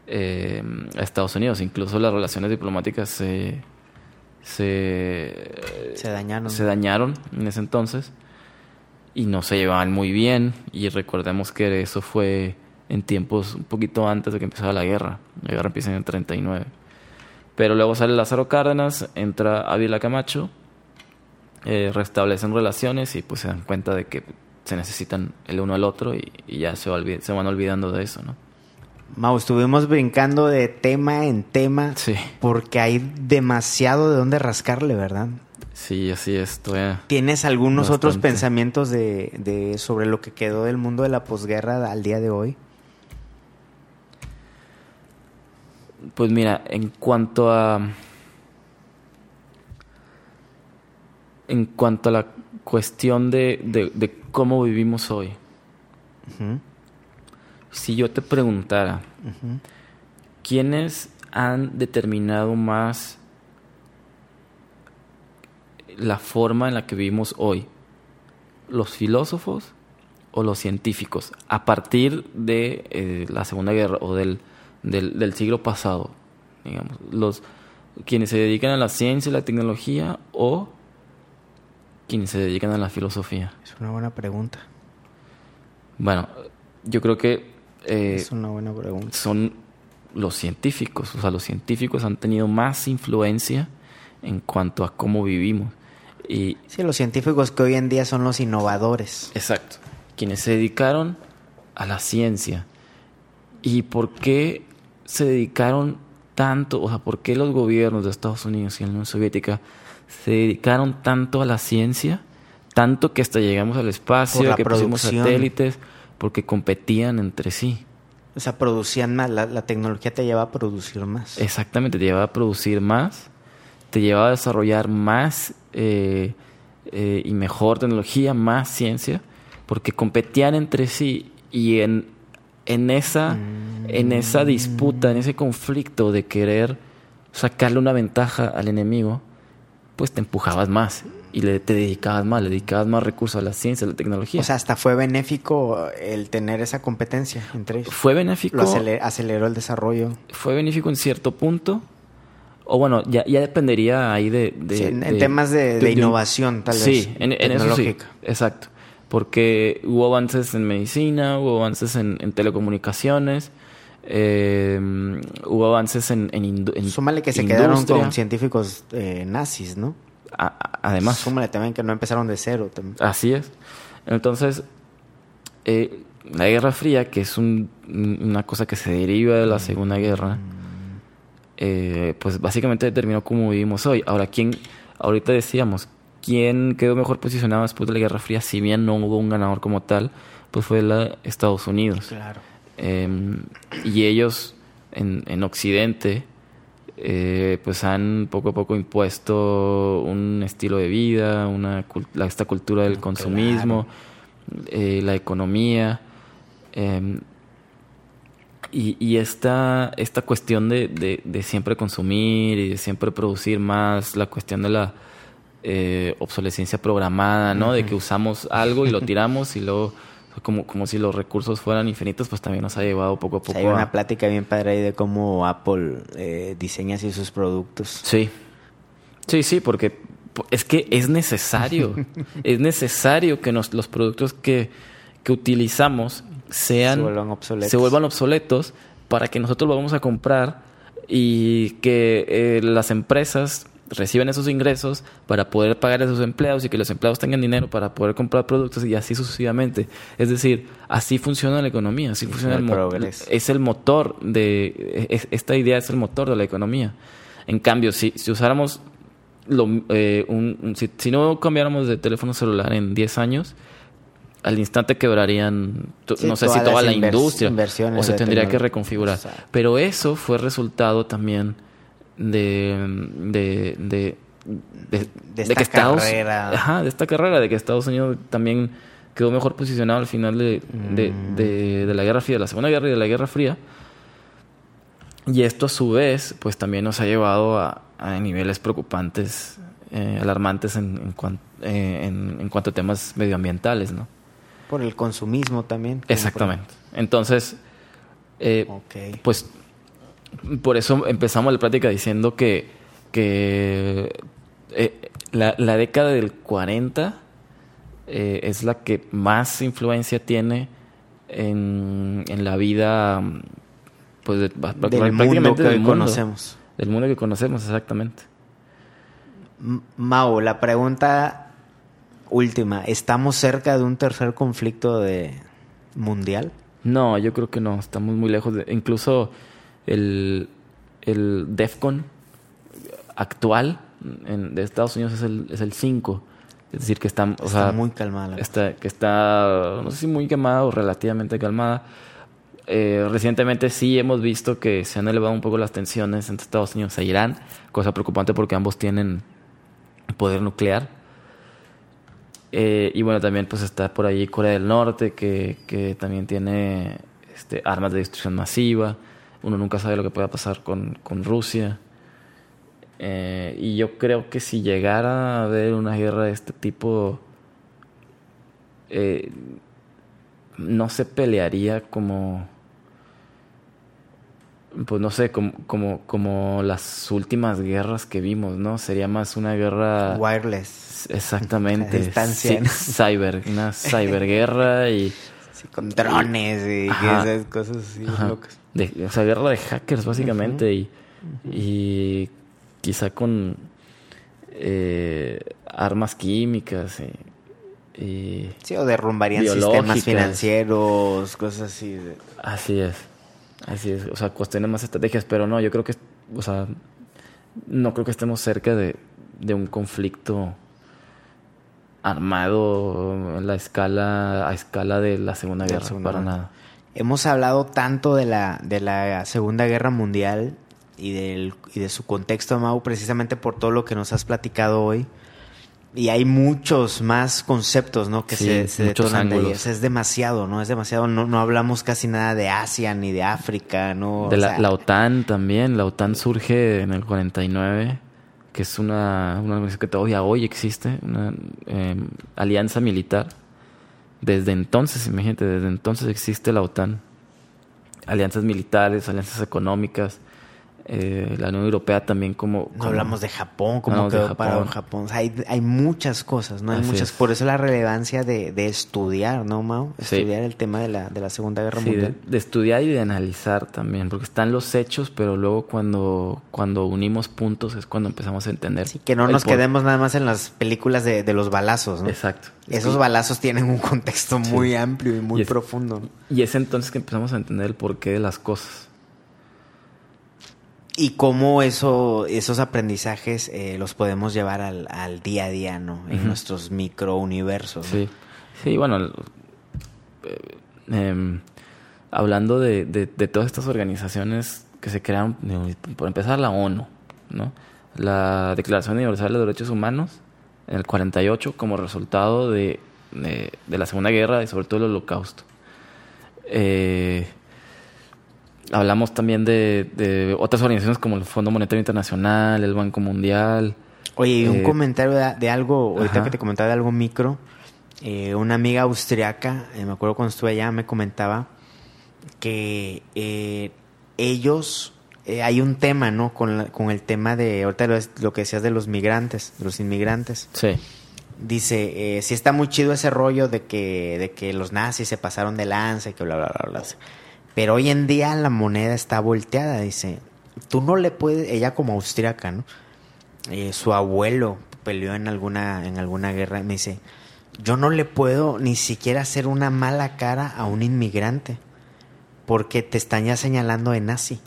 Speaker 2: eh, a Estados Unidos. Incluso las relaciones diplomáticas se, se,
Speaker 1: Se dañaron.
Speaker 2: se dañaron en ese entonces y no se llevaban muy bien. Y recordemos que eso fue en tiempos un poquito antes de que empezara la guerra. La guerra empieza en el 39. Pero luego sale Lázaro Cárdenas, entra Ávila Camacho, eh, restablecen relaciones y pues se dan cuenta de que se necesitan el uno al otro y, y ya se, van olvidando de eso, ¿no?
Speaker 1: Mau, estuvimos brincando de tema en tema
Speaker 2: Sí.
Speaker 1: porque hay demasiado de dónde rascarle, ¿verdad?
Speaker 2: Sí, así es.
Speaker 1: ¿Tienes algunos otros pensamientos de, de sobre lo que quedó del mundo de la posguerra al día de hoy?
Speaker 2: Pues mira, en cuanto a. En cuanto a la cuestión de, de- de cómo vivimos hoy, si yo te preguntara. ¿quiénes han determinado más la forma en la que vivimos hoy? ¿Los filósofos o los científicos? A partir de eh, la Segunda Guerra o del, del, del siglo pasado, digamos, los quienes se dedican a la ciencia y la tecnología o quienes se dedican a la filosofía.
Speaker 1: Es una buena pregunta.
Speaker 2: Bueno, yo creo que eh,
Speaker 1: es una buena pregunta.
Speaker 2: son los científicos. O sea, los científicos han tenido más influencia en cuanto a cómo vivimos. Y,
Speaker 1: Sí, los científicos que hoy en día son los innovadores.
Speaker 2: exacto, quienes se dedicaron a la ciencia. ¿Y por qué se dedicaron tanto? O sea, ¿por qué los gobiernos de Estados Unidos y la Unión Soviética se dedicaron tanto a la ciencia? Tanto que hasta llegamos al espacio, que pusimos satélites, porque competían entre sí.
Speaker 1: O sea, producían más. La, la tecnología te lleva a producir más.
Speaker 2: Exactamente, te lleva a producir más, te lleva a desarrollar más eh, eh, y mejor tecnología, más ciencia, porque competían entre sí y en, en, esa, en esa disputa, en ese conflicto de querer sacarle una ventaja al enemigo, pues te empujabas más y le, te dedicabas más, le dedicabas más recursos a la ciencia, a la tecnología.
Speaker 1: O sea, hasta fue benéfico el tener esa competencia entre ellos.
Speaker 2: fue benéfico.
Speaker 1: Lo aceleró el desarrollo.
Speaker 2: fue benéfico en cierto punto, O bueno, ya, ya dependería ahí de... de-
Speaker 1: Sí, en,
Speaker 2: de-
Speaker 1: temas de, innovación, tal vez.
Speaker 2: Sí, en, en eso sí. Exacto. Porque hubo avances en medicina, hubo avances en, en telecomunicaciones, eh, hubo avances en, en, en
Speaker 1: Súmale que se
Speaker 2: industria.
Speaker 1: quedaron con científicos eh, nazis, ¿no?
Speaker 2: A- además,
Speaker 1: Súmale también que no empezaron de cero. también.
Speaker 2: Así es. Entonces, eh, la Guerra Fría, que es un- una cosa que se deriva de la Segunda Guerra, eh, pues básicamente determinó cómo vivimos hoy. Ahora, ¿quién, ahorita decíamos, ¿quién quedó mejor posicionado después de la Guerra Fría? Si bien no hubo un ganador como tal, pues fue la Estados Unidos.
Speaker 1: Claro.
Speaker 2: Eh, y ellos en, en Occidente, eh, pues han poco a poco impuesto un estilo de vida, una, esta cultura del consumismo, eh, la economía. eh, y, y esta, esta cuestión de, de- de siempre consumir y de siempre producir más, la cuestión de la eh, obsolescencia programada, ¿no? De que usamos algo y lo tiramos y luego, como, como si los recursos fueran infinitos, pues también nos ha llevado poco a
Speaker 1: O
Speaker 2: poco
Speaker 1: sea, hay
Speaker 2: a-
Speaker 1: una plática bien padre ahí de cómo Apple eh, diseña así sus productos.
Speaker 2: Sí. Sí, sí, porque po- es que es necesario. [LAUGHS] es necesario que nos, los productos que, que utilizamos sean
Speaker 1: Se vuelvan obsoletos.
Speaker 2: se vuelvan obsoletos para que nosotros lo vamos a comprar y que eh, las empresas reciban esos ingresos para poder pagar a sus empleados y que los empleados tengan dinero para poder comprar productos y así sucesivamente. Es decir, así funciona la economía, así funciona
Speaker 1: el
Speaker 2: el, es el motor de es- esta idea es el motor de la economía. En cambio, si, si usáramos lo, eh, un- un- si, si no cambiáramos de teléfono celular en 10 años, al instante quebrarían,
Speaker 1: Sí,
Speaker 2: no sé si toda la industria o se tendría que reconfigurar.
Speaker 1: Exacto.
Speaker 2: Pero eso fue resultado también de, de, de, de,
Speaker 1: De esta
Speaker 2: que Estados,
Speaker 1: carrera.
Speaker 2: Ajá, de esta carrera, de que Estados Unidos también quedó mejor posicionado al final de, de,
Speaker 1: Mm.
Speaker 2: de- de la Guerra Fría, de la Segunda Guerra y de la Guerra Fría. Y esto a su vez, pues también nos ha llevado a, a niveles preocupantes, eh, alarmantes en, en, cuan- eh, en- en cuanto a temas medioambientales, ¿no?
Speaker 1: Por el consumismo también.
Speaker 2: Exactamente. Entonces, eh, pues por eso empezamos la plática diciendo que, que eh, la, la década del 40 eh, es la que más influencia tiene en, en la vida pues de-
Speaker 1: Del
Speaker 2: prácticamente
Speaker 1: mundo que
Speaker 2: del
Speaker 1: hoy
Speaker 2: mundo.
Speaker 1: conocemos.
Speaker 2: Del mundo que conocemos, exactamente.
Speaker 1: M- Mau, la pregunta última. ¿Estamos cerca de un tercer conflicto de mundial?
Speaker 2: No, yo creo que no, estamos muy lejos de... Incluso el, el DEFCON actual en- de Estados Unidos es el, es el 5. Es decir, que está, o
Speaker 1: Está
Speaker 2: sea,
Speaker 1: muy calmada
Speaker 2: está, que está, no sé si muy quemada o relativamente calmada. Eh, recientemente sí hemos visto que se han elevado un poco las tensiones entre Estados Unidos e Irán, cosa preocupante porque ambos tienen poder nuclear. Eh, y bueno, también pues está por ahí Corea del Norte, que, que también tiene este, armas de destrucción masiva. Uno nunca sabe lo que pueda pasar con, con Rusia. Eh, y yo creo que si llegara a haber una guerra de este tipo, eh, no se pelearía como, pues no sé, como, como, como las últimas guerras que vimos, ¿no? Sería más una guerra...
Speaker 1: Wireless.
Speaker 2: Exactamente. [LAUGHS]
Speaker 1: Distancia,
Speaker 2: Sí,
Speaker 1: ¿no?
Speaker 2: cyber, una [LAUGHS] cyberguerra y...
Speaker 1: Con drones y esas cosas así
Speaker 2: Ajá.
Speaker 1: locas.
Speaker 2: De, o sea, guerra de hackers, básicamente. y, y quizá con eh, armas químicas. Y, y-
Speaker 1: Sí, o derrumbarían sistemas financieros, cosas así. de-
Speaker 2: Así es. Así es. O sea, cuestiones más estrategias. Pero no, yo creo que. O sea, no creo que estemos cerca de, de un conflicto armado la escala, a escala de la Segunda
Speaker 1: la
Speaker 2: Guerra.
Speaker 1: Segunda
Speaker 2: para nada.
Speaker 1: Hemos hablado tanto de la, de la Segunda Guerra Mundial y, del, y de su contexto, Mau, precisamente por todo lo que nos has platicado hoy. Y hay muchos más conceptos, ¿no? Que
Speaker 2: Sí,
Speaker 1: se, se detonan de sea, es demasiado, ¿no? Es demasiado. No, no hablamos casi nada de Asia ni de África, ¿no?
Speaker 2: De
Speaker 1: O
Speaker 2: la,
Speaker 1: sea,
Speaker 2: la OTAN también. La OTAN surge en el 49, que es una, organización que todavía hoy existe, una eh, alianza militar. Desde entonces, imagínate, desde entonces existe la OTAN. Alianzas militares, alianzas económicas. Eh, la Unión Europea también como...
Speaker 1: No
Speaker 2: como-
Speaker 1: hablamos de Japón, como
Speaker 2: de
Speaker 1: quedó
Speaker 2: Japón.
Speaker 1: parado en Japón. O sea, hay, hay muchas cosas, ¿no? Hay
Speaker 2: Así
Speaker 1: muchas.
Speaker 2: es.
Speaker 1: Por eso la relevancia de, de estudiar, ¿no, Mao?
Speaker 2: Sí.
Speaker 1: Estudiar el tema de la, de la Segunda Guerra
Speaker 2: Sí,
Speaker 1: Mundial.
Speaker 2: de estudiar y de analizar también, porque están los hechos, pero luego cuando, cuando unimos puntos es cuando empezamos a entender.
Speaker 1: Sí, que no nos
Speaker 2: por-
Speaker 1: quedemos nada más en las películas de, de los balazos, ¿no?
Speaker 2: Exacto.
Speaker 1: Esos balazos tienen un contexto muy amplio y muy
Speaker 2: Y es-
Speaker 1: profundo. ¿no?
Speaker 2: Y es entonces que empezamos a entender el porqué de las cosas.
Speaker 1: Y cómo eso, esos aprendizajes eh, los podemos llevar al, al día a día, ¿no? En
Speaker 2: Ujú.
Speaker 1: nuestros microuniversos. ¿no?
Speaker 2: Sí, sí, bueno, eh, em, hablando de, de- de todas estas organizaciones que se crearon, por empezar la ONU, ¿no? La Declaración Universal de Derechos Humanos en el 48 como resultado de, de- de la Segunda Guerra y sobre todo el Holocausto. Eh, hablamos también de, de otras organizaciones como el Fondo Monetario Internacional, el Banco Mundial.
Speaker 1: Oye, un
Speaker 2: Eh,
Speaker 1: comentario de, de algo, ahorita
Speaker 2: ajá.
Speaker 1: que te comentaba de algo micro, eh, una amiga austriaca, eh, me acuerdo cuando estuve allá, me comentaba que eh, ellos, hay un tema, ¿no? Con, la- con el tema de, ahorita lo, lo que decías de los migrantes, de los inmigrantes.
Speaker 2: Sí,
Speaker 1: Dice, eh, sí está muy chido ese rollo de que, de que los nazis se pasaron de lanza y que bla, bla, bla, bla. Pero hoy en día la moneda está volteada, dice. Tú no le puedes, ella como austriaca, ¿no? Eh, su abuelo peleó en alguna, en alguna guerra me dice, yo no le puedo ni siquiera hacer una mala cara a un inmigrante porque te están ya señalando de nazi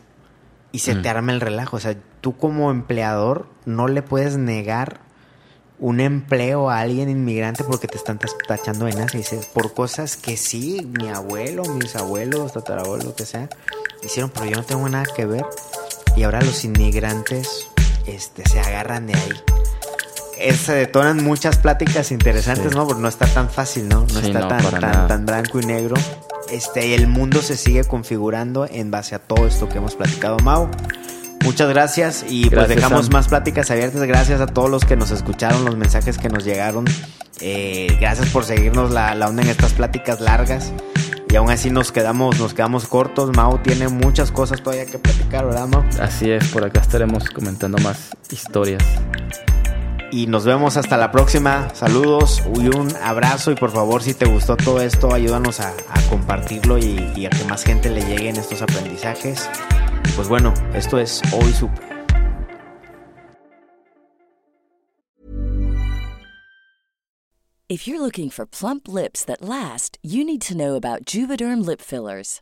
Speaker 1: y se
Speaker 2: Mm.
Speaker 1: te arma el relajo. O sea, tú como empleador no le puedes negar un empleo a alguien inmigrante porque te están tachando de nazi. Dice, por cosas que sí, mi abuelo, mis abuelos, tatarabuelos, lo que sea, hicieron, pero yo no tengo nada que ver. Y ahora los inmigrantes este, se agarran de ahí. Se detonan muchas pláticas interesantes,
Speaker 2: Sí.
Speaker 1: ¿no? Porque no está tan fácil, ¿no? No
Speaker 2: Sí,
Speaker 1: está
Speaker 2: no,
Speaker 1: tan, tan, tan blanco y negro. Este, y el mundo se sigue configurando en base a todo esto que hemos platicado, Mau. Muchas gracias y pues dejamos
Speaker 2: Sam.
Speaker 1: más pláticas abiertas. Gracias a todos los que nos escucharon, los mensajes que nos llegaron. Eh, gracias por seguirnos la, la onda en estas pláticas largas. Y aún así nos quedamos, nos quedamos cortos. Mau tiene muchas cosas todavía que platicar, ¿verdad, Mau?
Speaker 2: así es, por acá estaremos comentando más historias.
Speaker 1: Y nos vemos hasta la próxima. Saludos y un abrazo. Y por favor, si te gustó todo esto, ayúdanos a, a compartirlo y, y a que más gente le lleguen estos aprendizajes. Pues bueno, esto es Hoy Supe.
Speaker 3: If you're looking for plump lips that last, you need to know about Juvederm lip fillers.